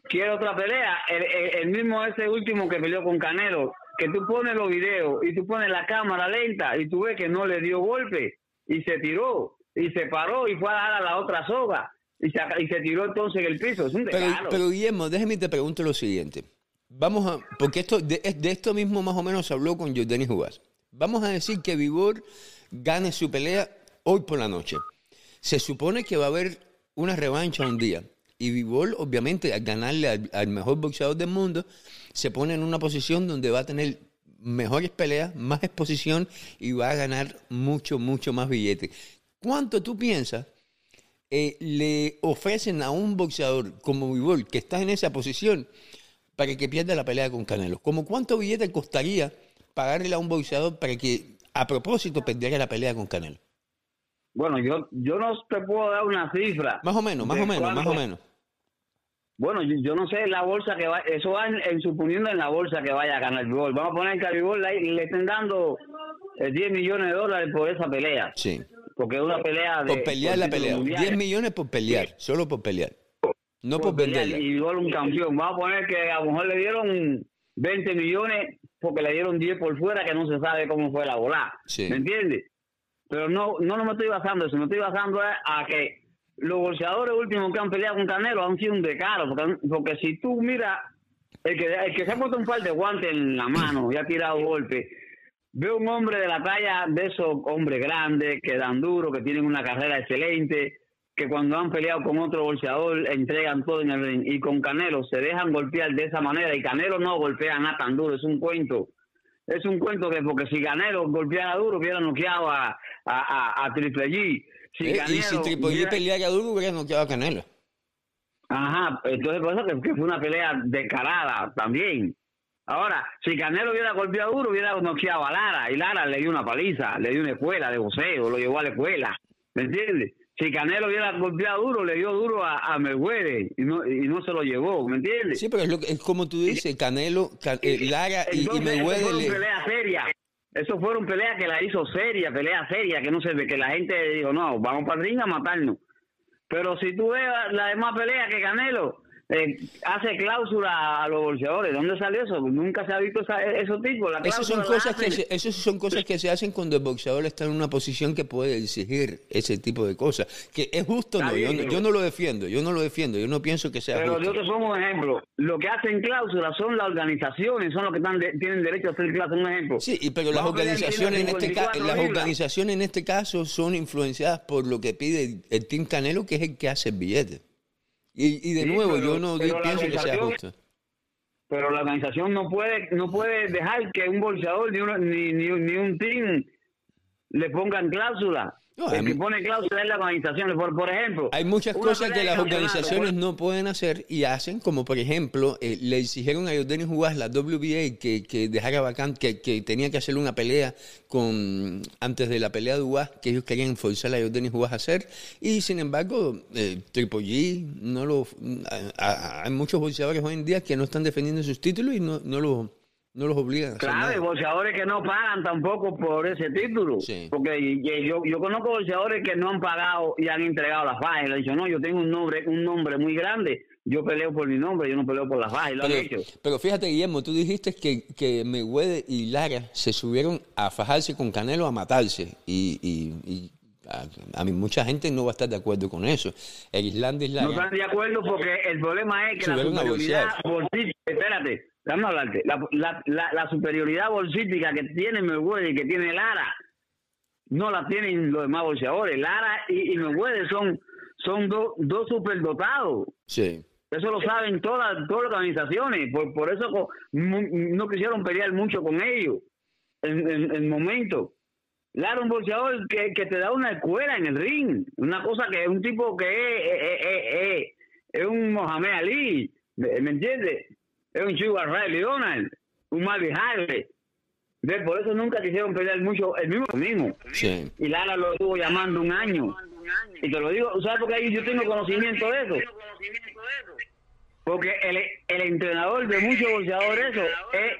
Quiere otra pelea, el, el- el mismo ese último que peleó con Canelo, que tú pones los videos y tú pones la cámara lenta y tú ves que no le dio golpe y se tiró y se paró y fue a dar a la otra soga y se, y se tiró entonces en el piso. Es un Pero, pero Guillermo, déjame te pregunto lo siguiente. Vamos a, porque esto de, de esto mismo más o menos se habló con Jordani Jugás. Vamos a decir que Vivor gane su pelea hoy por la noche. Se supone que va a haber una revancha un día. Y Vivor, obviamente, al ganarle al, al mejor boxeador del mundo, se pone en una posición donde va a tener mejores peleas, más exposición y va a ganar mucho, mucho más billetes. ¿Cuánto tú piensas eh, le ofrecen a un boxeador como Vivol, que está en esa posición, para que pierda la pelea con Canelo? ¿Cómo cuánto billete costaría pagarle a un boxeador para que, a propósito, perdiera la pelea con Canelo? Bueno, yo, yo no te puedo dar una cifra. Más o menos, más o menos, más o menos. Bueno, yo, yo no sé la bolsa que va, eso va en, en suponiendo en la bolsa que vaya a ganar. Vamos a poner que Vivol le, estén dando eh, 10 millones de dólares por esa pelea. Sí. Porque es una pelea de... Por pelear por la pelea. mundial. 10 millones por pelear, solo por pelear. No por, venderla. Y Vivol un campeón. Vamos a poner que a lo mejor le dieron 20 millones porque le dieron 10 por fuera que no se sabe cómo fue la bola. Sí. ¿Me entiendes? Pero no, no, me estoy basando eso. Me estoy basando a que los bolseadores últimos que han peleado con Canelo han sido un decaro. Porque, porque si tú miras, el que, el que se ha puesto un par de guantes en la mano y ha tirado golpes, ve un hombre de la talla de esos hombres grandes que dan duro, que tienen una carrera excelente, que cuando han peleado con otro bolseador entregan todo en el ring. Y con Canelo se dejan golpear de esa manera. Y Canelo no golpea nada tan duro, es un cuento. Es un cuento que porque si Canelo golpeara duro hubiera noqueado a, a, a, a Triple G. Si Eh, y si Triple G hubiera- peleara duro, hubiera noqueado a Canelo. Ajá, entonces por eso que, que fue una pelea descarada también. Ahora, si Canelo hubiera golpeado duro, hubiera noqueado a Lara, y Lara le dio una paliza, le dio una escuela de boxeo, lo llevó a la escuela, ¿me entiendes? Si Canelo hubiera golpeado duro, le dio duro a, a Mayweather y no, y no se lo llevó, ¿me entiendes? Sí, pero es, lo que- es como tú dices, Canelo, Ca- eh, Lara y, y Entonces, eso Mayweather fueron le- peleas serias. Eso fueron peleas que la hizo seria, pelea seria, que no se ve, que la gente dijo, no, vamos para el ring a matarnos. Pero si tú ves la demás pelea que Canelo, eh, hace cláusula a los bolseadores. ¿Dónde salió eso? Nunca se ha visto esa, esos tipos. La Esas son, cosas que se, esas son cosas que se hacen cuando el boxeador está en una posición que puede exigir ese tipo de cosas. Que es justo, no. Yo, no yo no lo defiendo. Yo no lo defiendo. Yo no pienso que sea Pero justo. te pongo un ejemplo. Lo que hacen cláusulas son las organizaciones, son los que están de- tienen derecho a hacer cláusulas. Un ejemplo. Sí, y- pero las organizaciones en este ca- 54 las organizaciones en este caso son influenciadas por lo que pide el, el Team Canelo, que es el que hace el billete. Y, y de Sí, nuevo, pero- yo no pienso que sea justo. Pero la organización no puede no puede dejar que un bolseador ni, una- ni, ni, ni un team le pongan cláusula. No, hay pone cláusula es la organización. Por, por ejemplo, Hay muchas cosas que las organizaciones por- no pueden hacer y hacen, como por ejemplo, eh, le exigieron a Jordanis Juárez, la WBA, que, que dejara vacante, que, que tenía que hacer una pelea con antes de la pelea de UAS, que ellos querían forzar a Jordanis Juárez a hacer, y sin embargo, eh, Triple G, no lo, a- a- hay muchos boxeadores hoy en día que no están defendiendo sus títulos y no, no, los, no los obligan a hacer Claro, boxeadores que no pagan tampoco por ese título. Porque y- y yo, yo conozco boxeadores que no han pagado y han entregado las fajas. Y le han dicho, no, yo tengo un nombre, un nombre muy grande. Yo peleo por mi nombre, yo no peleo por las fajas. Y lo han hecho. Pero, pero fíjate, Guillermo, tú dijiste que, que Mayweather y Lara se subieron a fajarse con Canelo a matarse. Y, y- y a, a mí mucha gente no va a estar de acuerdo con eso. El Islandis No Lara. están de acuerdo porque el problema es que la superioridad bolsística, espérate, déjame hablarte, la, la, la, la superioridad bolsística que tiene Mayweather y que tiene Lara, no la tienen los demás bolseadores. Lara y, y Mayweather son, son do- dos superdotados. Sí. Eso lo saben todas, todas las organizaciones. Por, por eso no quisieron pelear mucho con ellos en, en, en momento. Lara un boxeador que, que te da una escuela en el ring. Una cosa que es un tipo que es, es, es- es- es un Mohamed Ali. ¿Me, me entiendes? Es un Sugar Ray Leonard. Un Marvin Harley. ¿Ves? Por eso nunca quisieron pelear mucho el mismo mismo. Sí. Y Lara lo estuvo llamando un año. Y te lo digo, ¿sabes por qué yo tengo conocimiento de eso? Porque el, el entrenador de muchos boxeadores, eso, es,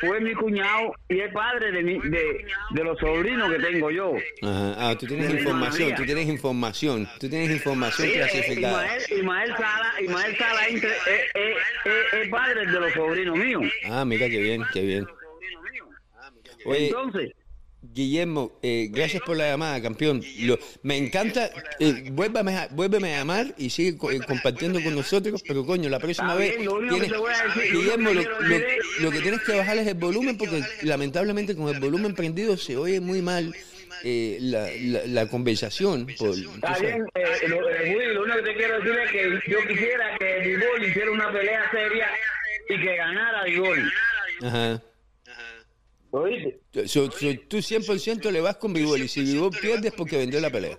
fue mi cuñado y es padre de, mi, de, de los sobrinos que tengo yo. Ajá. Ah, tú tienes información, tú tienes información, tú tienes información Sí, eh, clasificada. Ismael, Ismael Sala, Ismael Sala entre- es, es- es- es padre de los sobrinos míos. Ah, mira qué bien, qué bien. Oye, Entonces, Guillermo, eh, gracias por la llamada, campeón. Lo- me encanta, eh, vuélvame, a, vuélveme a llamar y sigue co- eh, compartiendo con nosotros, pero coño, la próxima vez, tienes- Guillermo, lo, que tienes que bajar es el volumen porque lamentablemente con el volumen prendido se oye muy mal eh, la, la, la conversación. Por, está bien, eh, lo, eh, Willy, lo único que te quiero decir es que yo quisiera que Vivol hiciera una pelea seria y que ganara Vivol. Ajá. ¿Oíste? So- so- tú 100% le vas con Vivol y si Vivol pierde es porque vendió la pelea.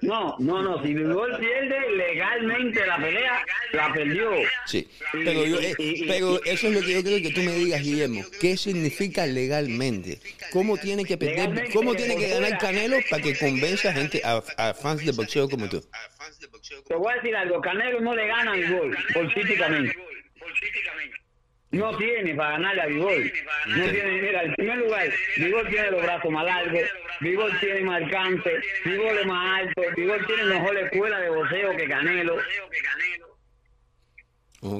No, no, no. Si Vivol pierde legalmente la pelea, la perdió. Sí, pero, yo, eh, pero eso es lo que yo quiero que tú me digas, Guillermo. ¿Qué significa legalmente? ¿Cómo tiene que perder, cómo tiene que ganar. Canelo para que convenza a gente, a, a fans de boxeo como tú? Te voy a decir algo. Canelo no le gana a Vivol, políticamente. No tiene para ganarle a Vivol. No tiene, mira, en primer lugar, Vivol tiene los brazos más largos, Vivol tiene más alcance, Vivol es más alto, Vivol tiene mejor escuela de boxeo que Canelo.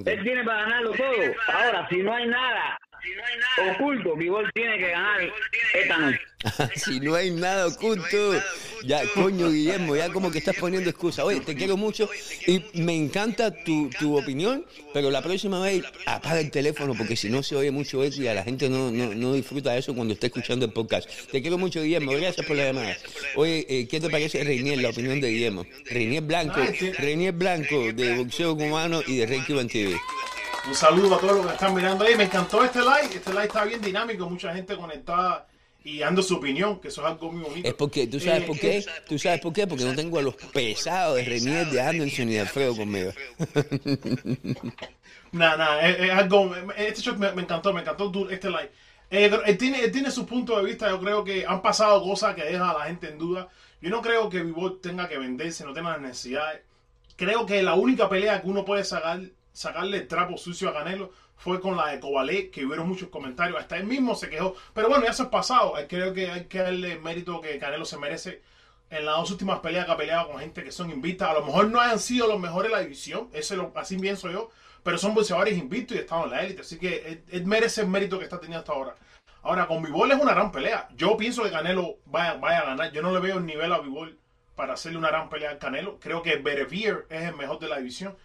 Él tiene para ganarlo todo. Ahora, si no hay nada oculto, Vivol tiene que ganar esta noche. si no hay nada oculto, ya, coño, Guillermo, ya como que estás poniendo excusa. Oye, te quiero mucho y me encanta tu, tu opinión, pero la próxima vez apaga el teléfono porque si no se oye mucho eco y a la gente no, no, no disfruta eso cuando está escuchando el podcast. Te quiero mucho, Guillermo, gracias por la llamada. Oye, eh, ¿qué te parece Reinier, la opinión de Guillermo? Reinier Blanco, Reinier Blanco de boxeo cubano y de Reiki TV. Un saludo a todos los que están mirando ahí. Me encantó este live. Este live está bien dinámico. Mucha gente conectada y dando su opinión, que eso es algo muy bonito. Es porque, ¿tú sabes Eh, por qué? ¿Tú sabes por qué? Porque no tengo a los pesados de Renier, de Anderson y de Alfredo conmigo. Nada, nada, es, es algo. Este show me, me encantó, me encantó este live. Eh, él, tiene, él tiene su punto de vista. Yo creo que han pasado cosas que dejan a la gente en duda. Yo no creo que Vivol tenga que venderse, no tenga las necesidades. Creo que la única pelea que uno puede sacar, sacarle el trapo sucio a Canelo fue con la de Cobalé, que hubieron muchos comentarios. Hasta él mismo se quejó. Pero bueno, ya eso es pasado. Creo que hay que darle mérito que Canelo se merece en las dos últimas peleas que ha peleado con gente que son invictas. A lo mejor no han sido los mejores de la división, eso lo, así pienso yo, pero son boxeadores invictos y están en la élite. Así que él, merece el mérito que está teniendo hasta ahora. Ahora, con Vivol es una gran pelea. Yo pienso que Canelo vaya, vaya a ganar. Yo no le veo el nivel a Vivol para hacerle una gran pelea al Canelo. Creo que Berevier es el mejor de la división.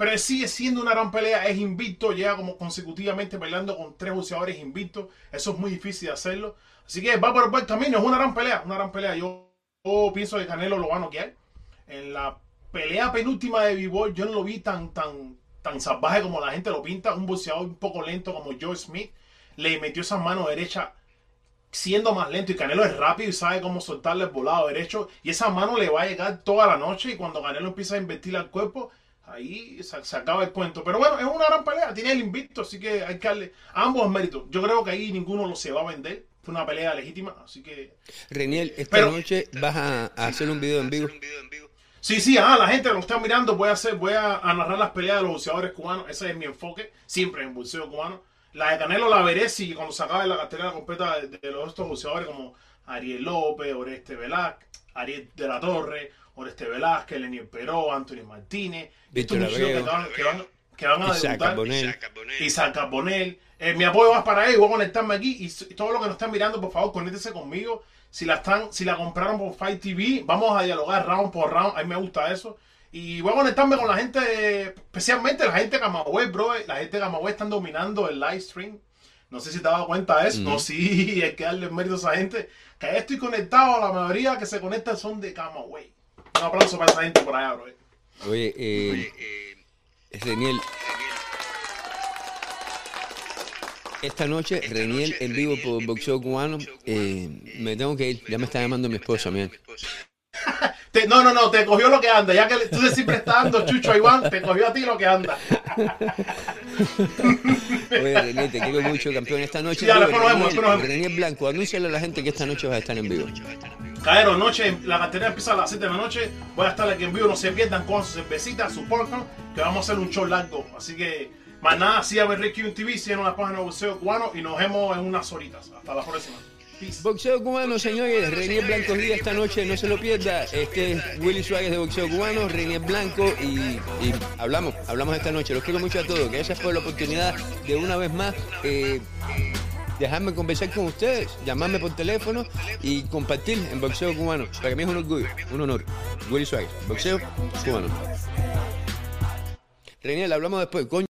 Pero sigue siendo una gran pelea, es invicto, llega como consecutivamente peleando con tres boxeadores invictos. Eso es muy difícil de hacerlo. Así que va por el buen camino, es una gran pelea, una gran pelea. Yo, pienso que Canelo lo va a noquear. En la pelea penúltima de b yo no lo vi tan, tan, tan salvaje como la gente lo pinta. Un boxeador un poco lento como Joe Smith le metió esa mano derecha siendo más lento y Canelo es rápido y sabe cómo soltarle el volado derecho y esa mano le va a llegar toda la noche y cuando Canelo empieza a invertir al cuerpo ahí se, acaba el cuento. Pero bueno, es una gran pelea, tiene el invicto, así que hay que darle ambos méritos. Yo creo que ahí ninguno lo se va a vender. Fue una pelea legítima, así que... Reniel, esta noche vas a, hacer un video en vivo. Sí, sí, ah, la gente que lo está mirando, voy a hacer, voy a, narrar las peleas de los boxeadores cubanos. Ese es mi enfoque, siempre en boxeo cubano. La de Canelo la veré si cuando se acabe la cartera completa de, los estos boxeadores como Ariel López, Oreste Velázquez, Ariel de la Torre, Oreste Velázquez, Leniel Peró, Antonio Martínez, Víctor Abreu, que, van, que, van, a Isaac debutar. Isaac Carbonell. Eh, mi apoyo va para él, voy a conectarme aquí y todos los que nos están mirando, por favor, conéctense conmigo. Si la están, si la compraron por Fight TV, vamos a dialogar round por round. A mí me gusta eso. Y voy a conectarme con la gente, especialmente la gente de Camagüey, bro. La gente de Camagüey están dominando el live stream. No sé si te has dado cuenta de eso. No, sí, hay que darle mérito a esa gente. Que ahí estoy conectado. La mayoría que se conectan son de Camagüey. Un aplauso para esa gente por allá, bro. Oye, eh, Reniel. Esta noche, Reniel en vivo por Boxeo Cubano. Eh, me tengo que ir. Ya me está llamando mi esposa, mira. no, no, no, te cogió lo que anda. Ya que tú siempre estás dando chucho a Iván, te cogió a ti lo que anda. Oye, Reniel, te quiero mucho, campeón. Esta noche. Sí, Reniel, Reniel Blanco, anúnciale a la gente que esta noche vas a estar en vivo. Caero, noche, la cartera empieza a las 7 de la noche. Voy a estar aquí en vivo, no se pierdan con sus cervecitas, su popcorn, que vamos a hacer un show largo. Así que, más nada, síganme Ricky TV, síganos la página de Boxeo Cubano y nos vemos en unas horitas. Hasta la próxima. Boxeo cubano, señores, Renier Blanco día esta noche, no se lo pierda. Este es Willy Suárez de Boxeo Cubano, Renier Blanco y, hablamos, hablamos esta noche. Los quiero mucho a todos. Gracias por la oportunidad de una vez más. Eh, dejarme conversar con ustedes, llamarme por teléfono y compartir en boxeo cubano. Para mí es un orgullo, un honor. Willy Suárez, boxeo cubano. Reniel, hablamos después. Coño.